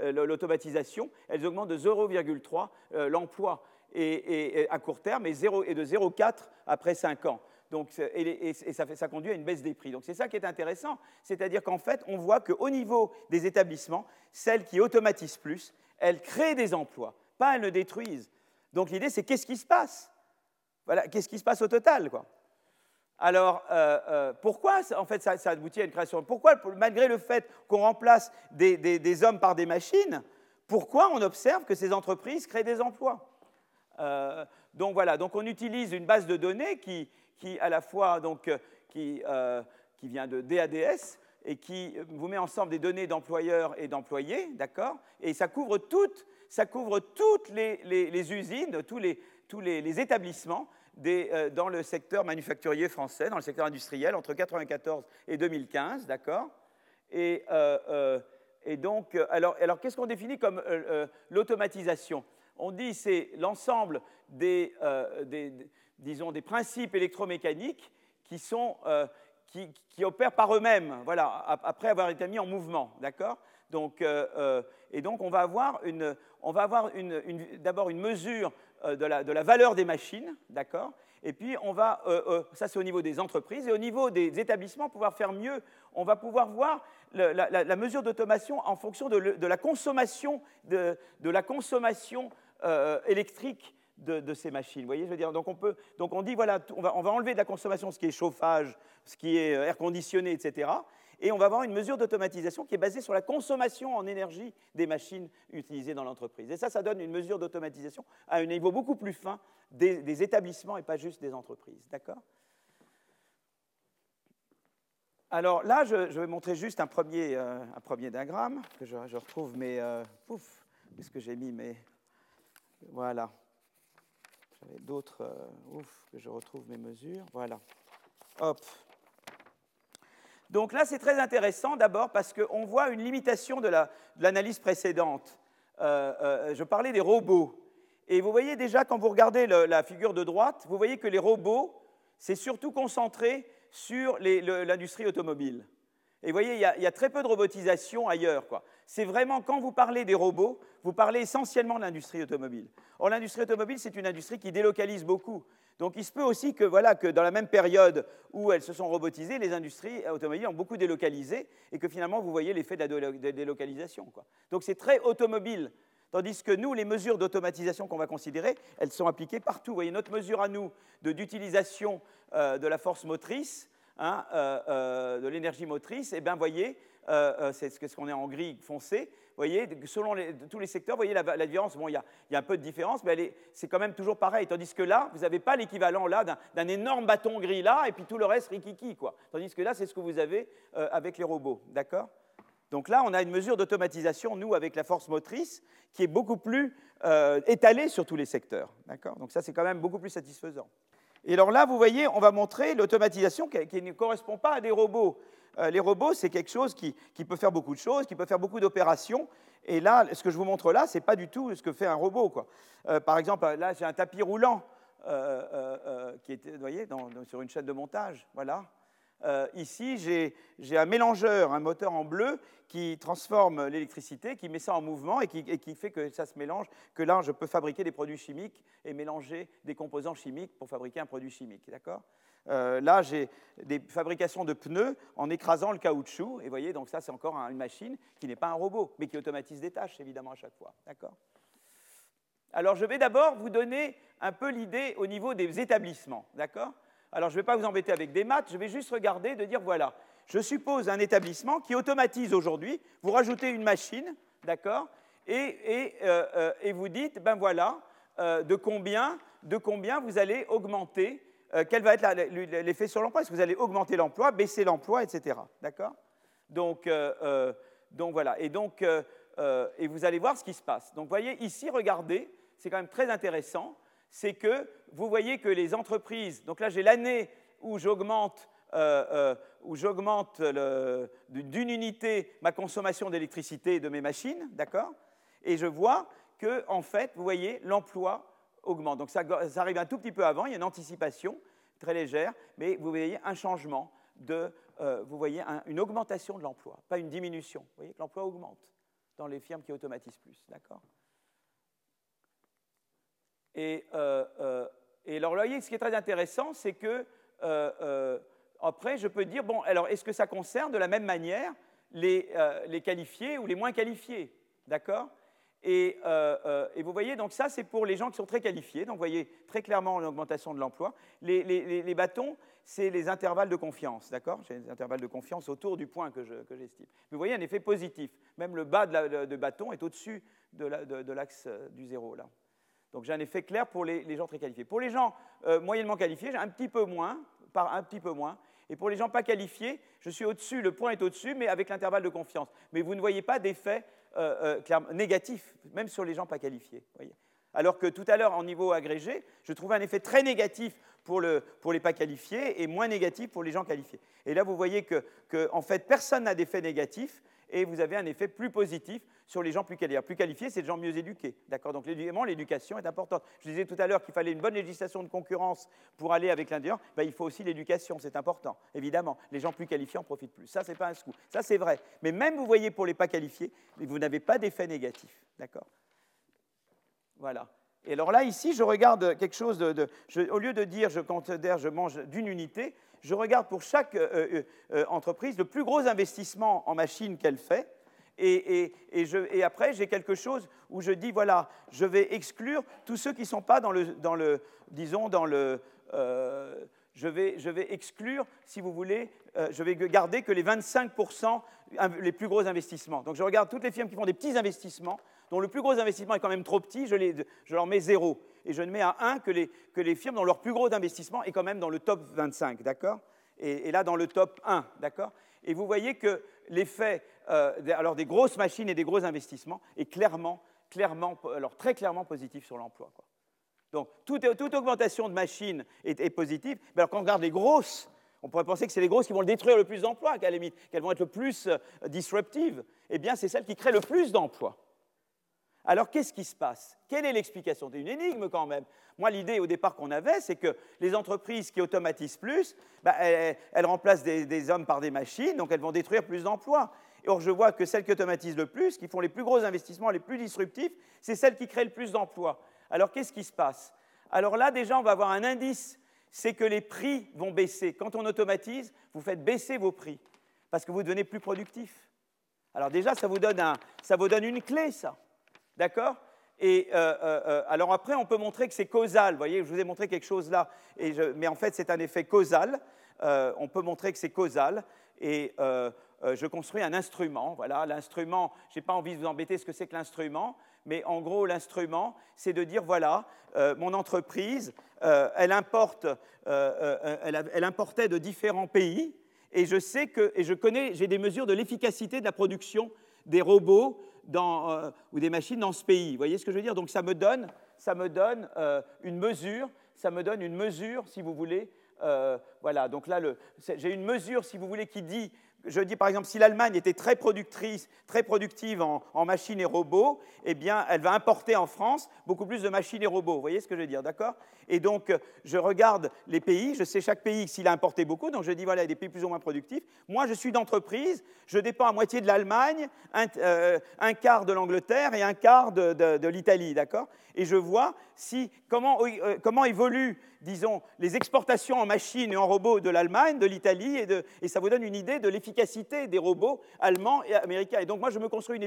l'automatisation, elles augmentent de 0,3 l'emploi et, à court terme et, 0, et de 0,4 après 5 ans. Donc, et, ça, conduit à une baisse des prix. Donc c'est ça qui est intéressant, c'est-à-dire qu'en fait, on voit qu'au niveau des établissements, celles qui automatisent plus, elles créent des emplois, pas elles ne détruisent. Donc l'idée, c'est qu'est-ce qui se passe? Voilà, qu'est-ce qui se passe au total quoi? Alors, euh, euh, pourquoi en fait ça, aboutit à une création? Pourquoi, malgré le fait qu'on remplace des, hommes par des machines, pourquoi on observe que ces entreprises créent des emplois? Euh, Donc voilà, donc on utilise une base de données qui, qui à la fois donc, euh, qui, euh, qui vient de DADS et qui vous met ensemble des données d'employeurs et d'employés, d'accord? Et ça couvre toutes, ça couvre toutes les, les, usines, tous les, tous les, établissements des, euh, dans le secteur manufacturier français, dans le secteur industriel, entre 1994 et 2015, d'accord? Et, et, donc, alors, alors qu'est-ce qu'on définit comme l'automatisation? On dit c'est l'ensemble des, des disons, des principes électromécaniques qui, sont, euh, qui, opèrent par eux-mêmes, voilà, après avoir été mis en mouvement, d'accord? Donc, euh, euh, Et donc, on va avoir, une, avoir une, d'abord une mesure de la, de, la, valeur des machines, d'accord? Et puis, on va, ça c'est au niveau des entreprises, et au niveau des établissements, pouvoir faire mieux. On va pouvoir voir la, mesure d'automation en fonction de, la consommation, de, la consommation électrique de, ces machines. Vous voyez, je veux dire, donc on, peut, donc on dit, voilà, on va, on va enlever de la consommation ce qui est chauffage, ce qui est euh, air conditionné, etc. Et on va avoir une mesure d'automatisation qui est basée sur la consommation en énergie des machines utilisées dans l'entreprise. Et ça, ça donne une mesure d'automatisation à un niveau beaucoup plus fin des, établissements et pas juste des entreprises. D'accord? Alors là, je, vais montrer juste un premier, euh, un premier diagramme, que je, retrouve mes... Euh, pouf, qu'est-ce que j'ai mis mes... Voilà d'autres. Euh, ouf, que je retrouve mes mesures. Voilà. Donc là, c'est très intéressant d'abord parce qu'on voit une limitation de l'analyse précédente. Euh, euh, je parlais des robots. Et vous voyez déjà, quand vous regardez la figure de droite, vous voyez que les robots, c'est surtout concentré sur l'industrie automobile. Et vous voyez, il y, a, très peu de robotisation ailleurs. C'est vraiment, quand vous parlez des robots, vous parlez essentiellement de l'industrie automobile. Or, l'industrie automobile, c'est une industrie qui délocalise beaucoup. Donc, il se peut aussi que, voilà, que dans la même période où elles se sont robotisées, les industries automobiles ont beaucoup délocalisé et que finalement, vous voyez l'effet de la délocalisation. Donc, c'est très automobile. Tandis que nous, les mesures d'automatisation qu'on va considérer, elles sont appliquées partout. Vous voyez, notre mesure à nous d'utilisation euh, de la force motrice, Hein, euh, euh, de l'énergie motrice, et eh bien, voyez, euh, c'est ce qu'on est en gris foncé. Voyez, selon tous les secteurs, voyez la, différence. Bon, il y, a, un peu de différence, mais c'est quand même toujours pareil. Tandis que là, vous n'avez pas l'équivalent là d'un énorme bâton gris là, et puis tout le reste rikiki, quoi. Tandis que là, c'est ce que vous avez avec les robots, d'accord? Donc là, on a une mesure d'automatisation, nous, avec la force motrice, qui est beaucoup plus étalée sur tous les secteurs. D'accord? Donc ça, c'est quand même beaucoup plus satisfaisant. Et alors là, vous voyez, on va montrer l'automatisation qui, ne correspond pas à des robots. Euh, les robots, c'est quelque chose qui, peut faire beaucoup de choses, qui peut faire beaucoup d'opérations. Et là, ce que je vous montre là, ce n'est pas du tout ce que fait un robot. Quoi. Euh, par exemple, là, j'ai un tapis roulant euh, qui est, vous voyez, sur une chaîne de montage. Voilà. Euh, ici, j'ai un mélangeur, un moteur en bleu qui transforme l'électricité, qui met ça en mouvement et qui, fait que ça se mélange, que là, je peux fabriquer des produits chimiques et mélanger des composants chimiques pour fabriquer un produit chimique. D'accord? Euh, là, j'ai des fabrications de pneus en écrasant le caoutchouc. Et vous voyez, donc ça, c'est encore une machine qui n'est pas un robot, mais qui automatise des tâches, évidemment, à chaque fois. D'accord? Alors, je vais d'abord vous donner un peu l'idée au niveau des établissements. D'accord? Alors, je ne vais pas vous embêter avec des maths, je vais juste regarder, de dire, voilà, je suppose un établissement qui automatise aujourd'hui, vous rajoutez une machine, d'accord, et, euh, euh, vous dites, ben voilà, euh, de, combien, vous allez augmenter, quel va être l'effet sur l'emploi, est-ce que vous allez augmenter l'emploi, baisser l'emploi, etc. D'accord donc, donc, voilà, et donc, et vous allez voir ce qui se passe. Donc, voyez, ici, regardez, c'est quand même très intéressant, c'est que vous voyez que les entreprises, donc là j'ai l'année où j'augmente euh, euh, d'une unité ma consommation d'électricité de mes machines, d'accord? Et je vois que, en fait, vous voyez, l'emploi augmente. Donc ça, arrive un tout petit peu avant, il y a une anticipation très légère, mais vous voyez un changement de, euh, vous voyez une augmentation de l'emploi, pas une diminution. Vous voyez que l'emploi augmente dans les firmes qui automatisent plus, d'accord? Et, euh, euh, et alors, vous voyez, ce qui est très intéressant, c'est que, euh, après, je peux dire, bon, alors, est-ce que ça concerne de la même manière les, les qualifiés ou les moins qualifiés D'accord? Et, vous voyez, donc ça, c'est pour les gens qui sont très qualifiés. Donc, vous voyez très clairement l'augmentation de l'emploi. Les, les, les, bâtons, c'est les intervalles de confiance, d'accord? J'ai des intervalles de confiance autour du point que j'estime. Vous voyez un effet positif. Même le bas de, de bâton est au-dessus de l'axe du zéro, là. Donc j'ai un effet clair pour les, gens très qualifiés. Pour les gens euh, moyennement qualifiés, j'ai un petit peu moins, par un petit peu moins. Et pour les gens pas qualifiés, je suis au-dessus, le point est au-dessus, mais avec l'intervalle de confiance. Mais vous ne voyez pas d'effet euh, euh négatif, même sur les gens pas qualifiés. Alors que tout à l'heure, en niveau agrégé, je trouvais un effet très négatif pour, les pas qualifiés et moins négatif pour les gens qualifiés. Et là, vous voyez que, fait, personne n'a d'effet négatif et vous avez un effet plus positif sur les gens plus qualifiés. Plus qualifiés, c'est des gens mieux éduqués. D'accord? Donc, l'éducation est importante. Je disais tout à l'heure qu'il fallait une bonne législation de concurrence pour aller avec l'Indien. Ben, il faut aussi l'éducation, c'est important, évidemment. Les gens plus qualifiés en profitent plus. Ça, c'est pas un scoop. Ça, c'est vrai. Mais même, vous voyez, pour les pas qualifiés, vous n'avez pas d'effet négatif. D'accord? Voilà. Et alors là, ici, je regarde quelque chose de... au lieu de dire je considère, je mange d'une unité, je regarde pour chaque euh, euh, entreprise le plus gros investissement en machine qu'elle fait. Et, après, j'ai quelque chose où je dis, voilà, je vais exclure tous ceux qui ne sont pas dans le, disons, dans le... je, vais, je vais exclure, si vous voulez, je vais garder que les 25% les plus gros investissements. Donc je regarde toutes les firmes qui font des petits investissements, dont le plus gros investissement est quand même trop petit, je leur mets zéro. Et je ne mets à 1 que les, que les, firmes dont leur plus gros investissement est quand même dans le top 25, d'accord? Et, là, dans le top 1, d'accord? Et vous voyez que l'effet euh, alors des grosses machines et des gros investissements est clairement, clairement alors très clairement positif sur l'emploi. Donc, toute, augmentation de machines est, positive. Mais alors, quand on regarde les grosses on pourrait penser que c'est les grosses qui vont détruire le plus d'emplois, qu'elles vont être le plus euh, disruptives. Eh bien, c'est celles qui créent le plus d'emplois. Alors, qu'est-ce qui se passe? Quelle est l'explication? C'est une énigme quand même. Moi, l'idée au départ qu'on avait, c'est que les entreprises qui automatisent plus, bah, elles, remplacent des, hommes par des machines, donc elles vont détruire plus d'emplois. Or, je vois que celles qui automatisent le plus, qui font les plus gros investissements, les plus disruptifs, c'est celles qui créent le plus d'emplois. Alors, qu'est-ce qui se passe? Alors là, déjà, on va avoir un indice c'est que les prix vont baisser. Quand on automatise, vous faites baisser vos prix parce que vous devenez plus productif. Alors déjà, ça vous donne, ça vous donne une clé, ça. D'accord? Et euh, euh, euh, alors après, on peut montrer que c'est causal. Vous voyez, je vous ai montré quelque chose là, mais en fait, c'est un effet causal. on peut montrer que c'est causal. Et je construis un instrument. Voilà, l'instrument, je n'ai pas envie de vous embêter ce que c'est que l'instrument, mais en gros, l'instrument, c'est de dire, voilà, mon entreprise, elle, importe, elle, importait de différents pays, et je sais que, et je connais, j'ai des mesures de l'efficacité de la production des robots dans, ou des machines dans ce pays. Vous voyez ce que je veux dire? Donc ça me donne, ça me donne une mesure, ça me donne une mesure, si vous voulez, voilà, donc là, j'ai une mesure, si vous voulez, qui dit je dis par exemple, si l'Allemagne était très productrice, très productive en, machines et robots, eh bien, elle va importer en France beaucoup plus de machines et robots. Vous voyez ce que je veux dire, d'accord? Et donc, je regarde les pays, je sais chaque pays s'il a importé beaucoup, donc je dis, voilà, il y a des pays plus ou moins productifs. Moi, je suis d'entreprise, je dépends à moitié de l'Allemagne, un, euh, quart de l'Angleterre et un quart de, l'Italie, d'accord? Et je vois si, comment, euh, comment évolue disons, les exportations en machines et en robots de l'Allemagne, de l'Italie, et, ça vous donne une idée de l'efficacité des robots allemands et américains. Et donc moi, je me construis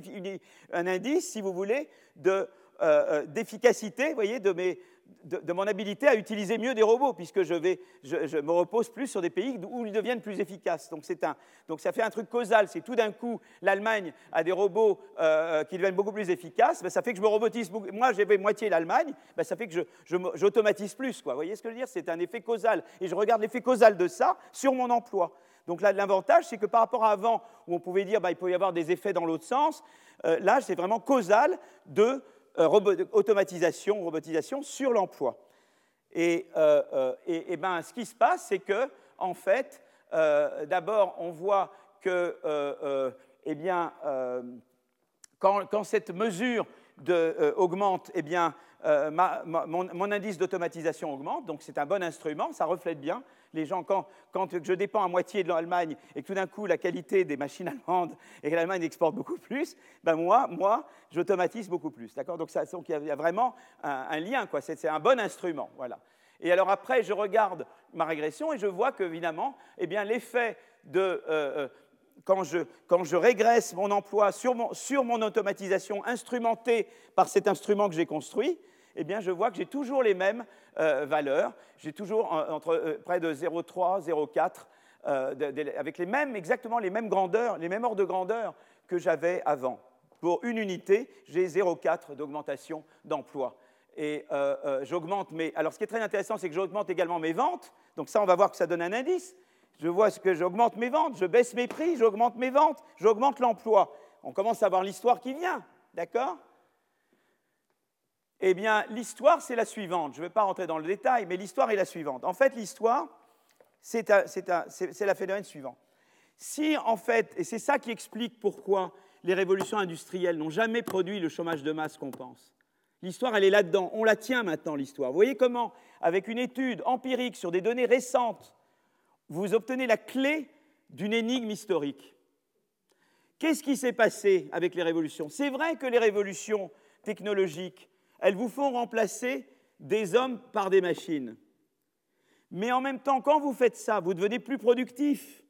un indice, si vous voulez, euh, euh, d'efficacité, voyez, de mes, de, mon habilité à utiliser mieux des robots, puisque je, vais, je, me repose plus sur des pays où ils deviennent plus efficaces. Donc, un, donc ça fait un truc causal. C'est tout d'un coup, l'Allemagne a des robots euh, qui deviennent beaucoup plus efficaces. Ben, ça fait que je me robotise beaucoup. Moi, j'ai moitié l'Allemagne. Ben, ça fait que j'automatise plus. Quoi. Vous voyez ce que je veux dire? C'est un effet causal. Et je regarde l'effet causal de ça sur mon emploi. Donc là, l'avantage, c'est que par rapport à avant, où on pouvait dire qu'il ben, peut y avoir des effets dans l'autre sens, euh, là, c'est vraiment causal de euh, automatisation, robotisation sur l'emploi. Et, euh, euh, et, ben, ce qui se passe, c'est que, en fait, d'abord, on voit que, eh bien, quand, quand, cette mesure augmente, eh bien, mon, indice d'automatisation augmente, donc c'est un bon instrument, ça reflète bien les gens, quand, je dépends à moitié de l'Allemagne et que tout d'un coup la qualité des machines allemandes et que l'Allemagne exporte beaucoup plus, ben moi, moi, j'automatise beaucoup plus. D'accord? Donc, il y a vraiment un, lien, quoi. C'est, un bon instrument. Voilà. Et alors après, je regarde ma régression et je vois qu'évidemment, eh bien, l'effet de. Euh, euh, quand je, quand je, régresse mon emploi sur mon, sur mon, automatisation instrumentée par cet instrument que j'ai construit, eh bien, je vois que j'ai toujours les mêmes euh, valeurs. J'ai toujours entre euh, près de 0,3, 0,4, euh, avec les mêmes, exactement les mêmes grandeurs, les mêmes ordres de grandeur que j'avais avant. Pour une unité, j'ai 0,4 d'augmentation d'emploi. Et j'augmente mes. Alors, ce qui est très intéressant, c'est que j'augmente également mes ventes. Donc, ça, on va voir que ça donne un indice. Je vois que j'augmente mes ventes, je baisse mes prix, j'augmente mes ventes, j'augmente l'emploi. On commence à voir l'histoire qui vient, d'accord? Eh bien, l'histoire, c'est la suivante. Je ne vais pas rentrer dans le détail, mais l'histoire est la suivante. En fait, l'histoire, c'est la phénomène suivant. Si, en fait, et c'est ça qui explique pourquoi les révolutions industrielles n'ont jamais produit le chômage de masse qu'on pense. L'histoire, elle est là-dedans. On la tient maintenant, l'histoire. Vous voyez comment, avec une étude empirique sur des données récentes, vous obtenez la clé d'une énigme historique. Qu'est-ce qui s'est passé avec les révolutions? C'est vrai que les révolutions technologiques elles vous font remplacer des hommes par des machines. Mais en même temps, quand vous faites ça, vous devenez plus productif.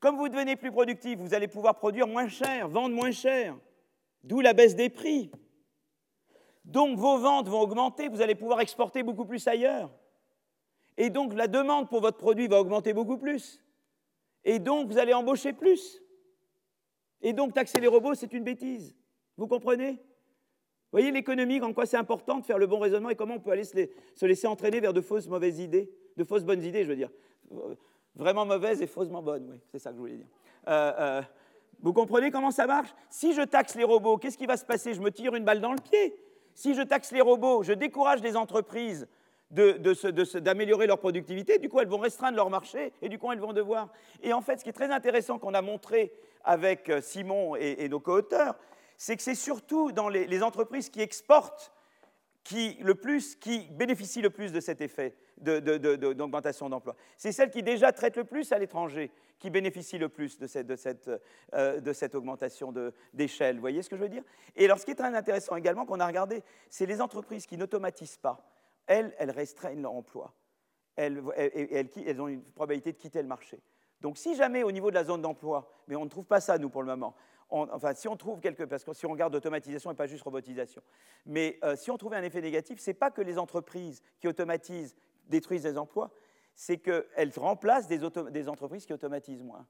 Comme vous devenez plus productif, vous allez pouvoir produire moins cher, vendre moins cher, d'où la baisse des prix. Donc vos ventes vont augmenter, vous allez pouvoir exporter beaucoup plus ailleurs. Et donc la demande pour votre produit va augmenter beaucoup plus. Et donc vous allez embaucher plus. Et donc taxer les robots, c'est une bêtise. Vous comprenez? Voyez l'économie, en quoi c'est important de faire le bon raisonnement et comment on peut aller se, laisser entraîner vers de fausses mauvaises idées, de fausses bonnes idées, je veux dire. Vraiment mauvaises et faussement bonnes, oui, c'est ça que je voulais dire. Euh, euh, vous comprenez comment ça marche? Si je taxe les robots, qu'est-ce qui va se passer? Je me tire une balle dans le pied. Si je taxe les robots, je décourage les entreprises d'améliorer leur productivité, du coup elles vont restreindre leur marché et du coup elles vont devoir. Et en fait, ce qui est très intéressant qu'on a montré avec euh, Simon et, nos co-auteurs, c'est que c'est surtout dans les, entreprises qui exportent qui, le plus, qui bénéficient le plus de cet effet d'augmentation d'emploi. C'est celles qui déjà traitent le plus à l'étranger qui bénéficient le plus de cette, de euh, de augmentation d'échelle. Vous voyez ce que je veux dire? Et alors, ce qui est très intéressant également qu'on a regardé, c'est les entreprises qui n'automatisent pas. Elles, elles restreignent leur emploi. Elles, elles, elles, ont une probabilité de quitter le marché. Donc, si jamais au niveau de la zone d'emploi, mais on ne trouve pas ça, nous, pour le moment, enfin, si on trouve quelque, parce que si on regarde automatisation et pas juste robotisation, mais euh, si on trouvait un effet négatif, ce n'est pas que les entreprises qui automatisent détruisent des emplois, c'est qu'elles remplacent des, des, entreprises qui automatisent moins.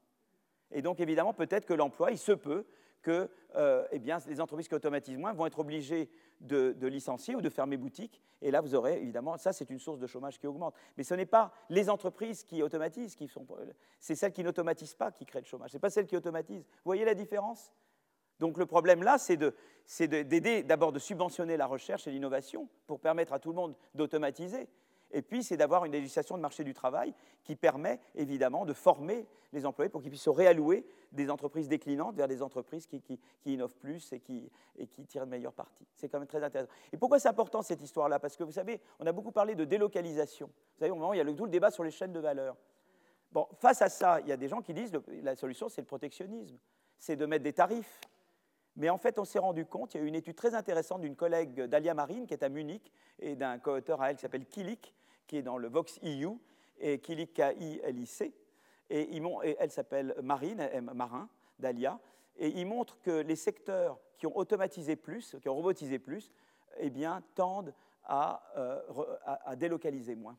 Et donc, évidemment, peut-être que l'emploi, il se peut que euh, eh bien, les entreprises qui automatisent moins vont être obligées de, licencier ou de fermer boutique. Et là, vous aurez, évidemment, ça, c'est une source de chômage qui augmente. Mais ce n'est pas les entreprises qui automatisent, qui sont, c'est celles qui n'automatisent pas qui créent le chômage. Ce n'est pas celles qui automatisent. Vous voyez la différence? Donc le problème là, c'est d'aider d'abord de subventionner la recherche et l'innovation pour permettre à tout le monde d'automatiser. Et puis, c'est d'avoir une législation de marché du travail qui permet évidemment de former les employés pour qu'ils puissent se réallouer des entreprises déclinantes vers des entreprises qui, innovent plus et qui, tirent de meilleures parties. C'est quand même très intéressant. Et pourquoi c'est important cette histoire-là? Parce que vous savez, on a beaucoup parlé de délocalisation. Vous savez, au moment, il y a le, tout le débat sur les chaînes de valeur. Bon, face à ça, il y a des gens qui disent que la solution, c'est le protectionnisme, c'est de mettre des tarifs. Mais en fait, on s'est rendu compte, il y a eu une étude très intéressante d'une collègue d'Alia Marine, qui est à Munich, et d'un co-auteur à elle qui s'appelle Kilik, qui est dans le Vox EU, et Kilik K-I-L-I-C. Et, elle s'appelle Marine, Marin, d'Alia. Et il montre que les secteurs qui ont automatisé plus, qui ont robotisé plus, eh bien, tendent à, euh, à, délocaliser moins.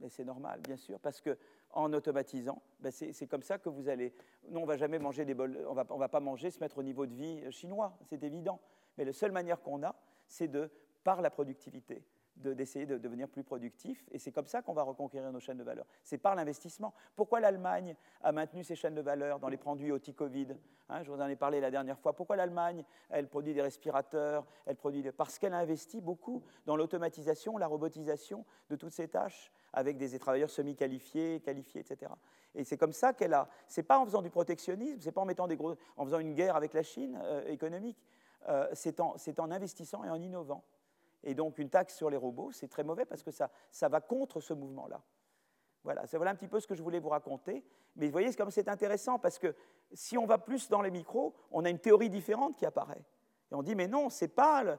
Mais c'est normal, bien sûr, parce que en automatisant, ben c'est comme ça que vous allez. Non, on va jamais manger des bols, on va, on va pas manger, se mettre au niveau de vie chinois, c'est évident. Mais la seule manière qu'on a, c'est de par la productivité d'essayer de, devenir plus productif. Et c'est comme ça qu'on va reconquérir nos chaînes de valeur. C'est par l'investissement. Pourquoi l'Allemagne a maintenu ses chaînes de valeur dans les produits anti-Covid hein, Je vous en ai parlé la dernière fois. Pourquoi l'Allemagne, elle produit des respirateurs elle produit Parce qu'elle a investi beaucoup dans l'automatisation, la robotisation de toutes ces tâches, avec des travailleurs semi-qualifiés, qualifiés, etc. Et c'est comme ça qu'elle a. C'est pas en faisant du protectionnisme, c'est pas en mettant des gros, en faisant une guerre avec la Chine euh, économique. Euh, c'est en, en investissant et en innovant. Et donc une taxe sur les robots, c'est très mauvais parce que ça, ça va contre ce mouvement-là. Voilà, voilà un petit peu ce que je voulais vous raconter. Mais vous voyez, comme c'est intéressant parce que si on va plus dans les micros, on a une théorie différente qui apparaît. Et on dit, mais non, c'est pas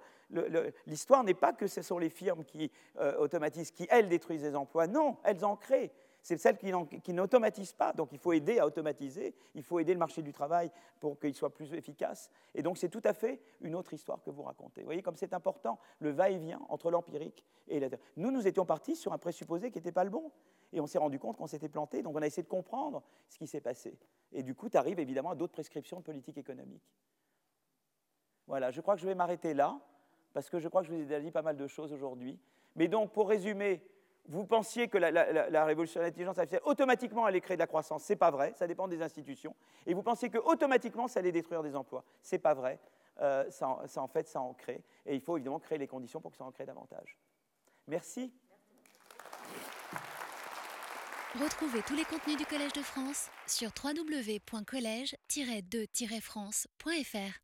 l'histoire n'est pas que ce sont les firmes qui euh, automatisent, qui elles détruisent les emplois. Non, elles en créent c'est celles qui n'automatisent pas. Donc il faut aider à automatiser, il faut aider le marché du travail pour qu'il soit plus efficace. Et donc c'est tout à fait une autre histoire que vous racontez. Vous voyez comme c'est important, le va-et-vient entre l'empirique et la... Nous, nous étions partis sur un présupposé qui n'était pas le bon. Et on s'est rendu compte qu'on s'était planté, donc on a essayé de comprendre ce qui s'est passé. Et du coup, tu arrives évidemment à d'autres prescriptions de politique économique. Voilà, je crois que je vais m'arrêter là, parce que je crois que je vous ai déjà dit pas mal de choses aujourd'hui. Mais donc, pour résumer, vous pensiez que la, révolution de l'intelligence artificielle, automatiquement, allait créer de la croissance. Ce n'est pas vrai, ça dépend des institutions. Et vous pensiez que automatiquement, ça allait détruire des emplois. Ce n'est pas vrai. Euh, ça, en fait, ça en crée. Et il faut évidemment créer les conditions pour que ça en crée davantage. Merci. Retrouvez tous les contenus du Collège de France sur www.colège-2-france.fr.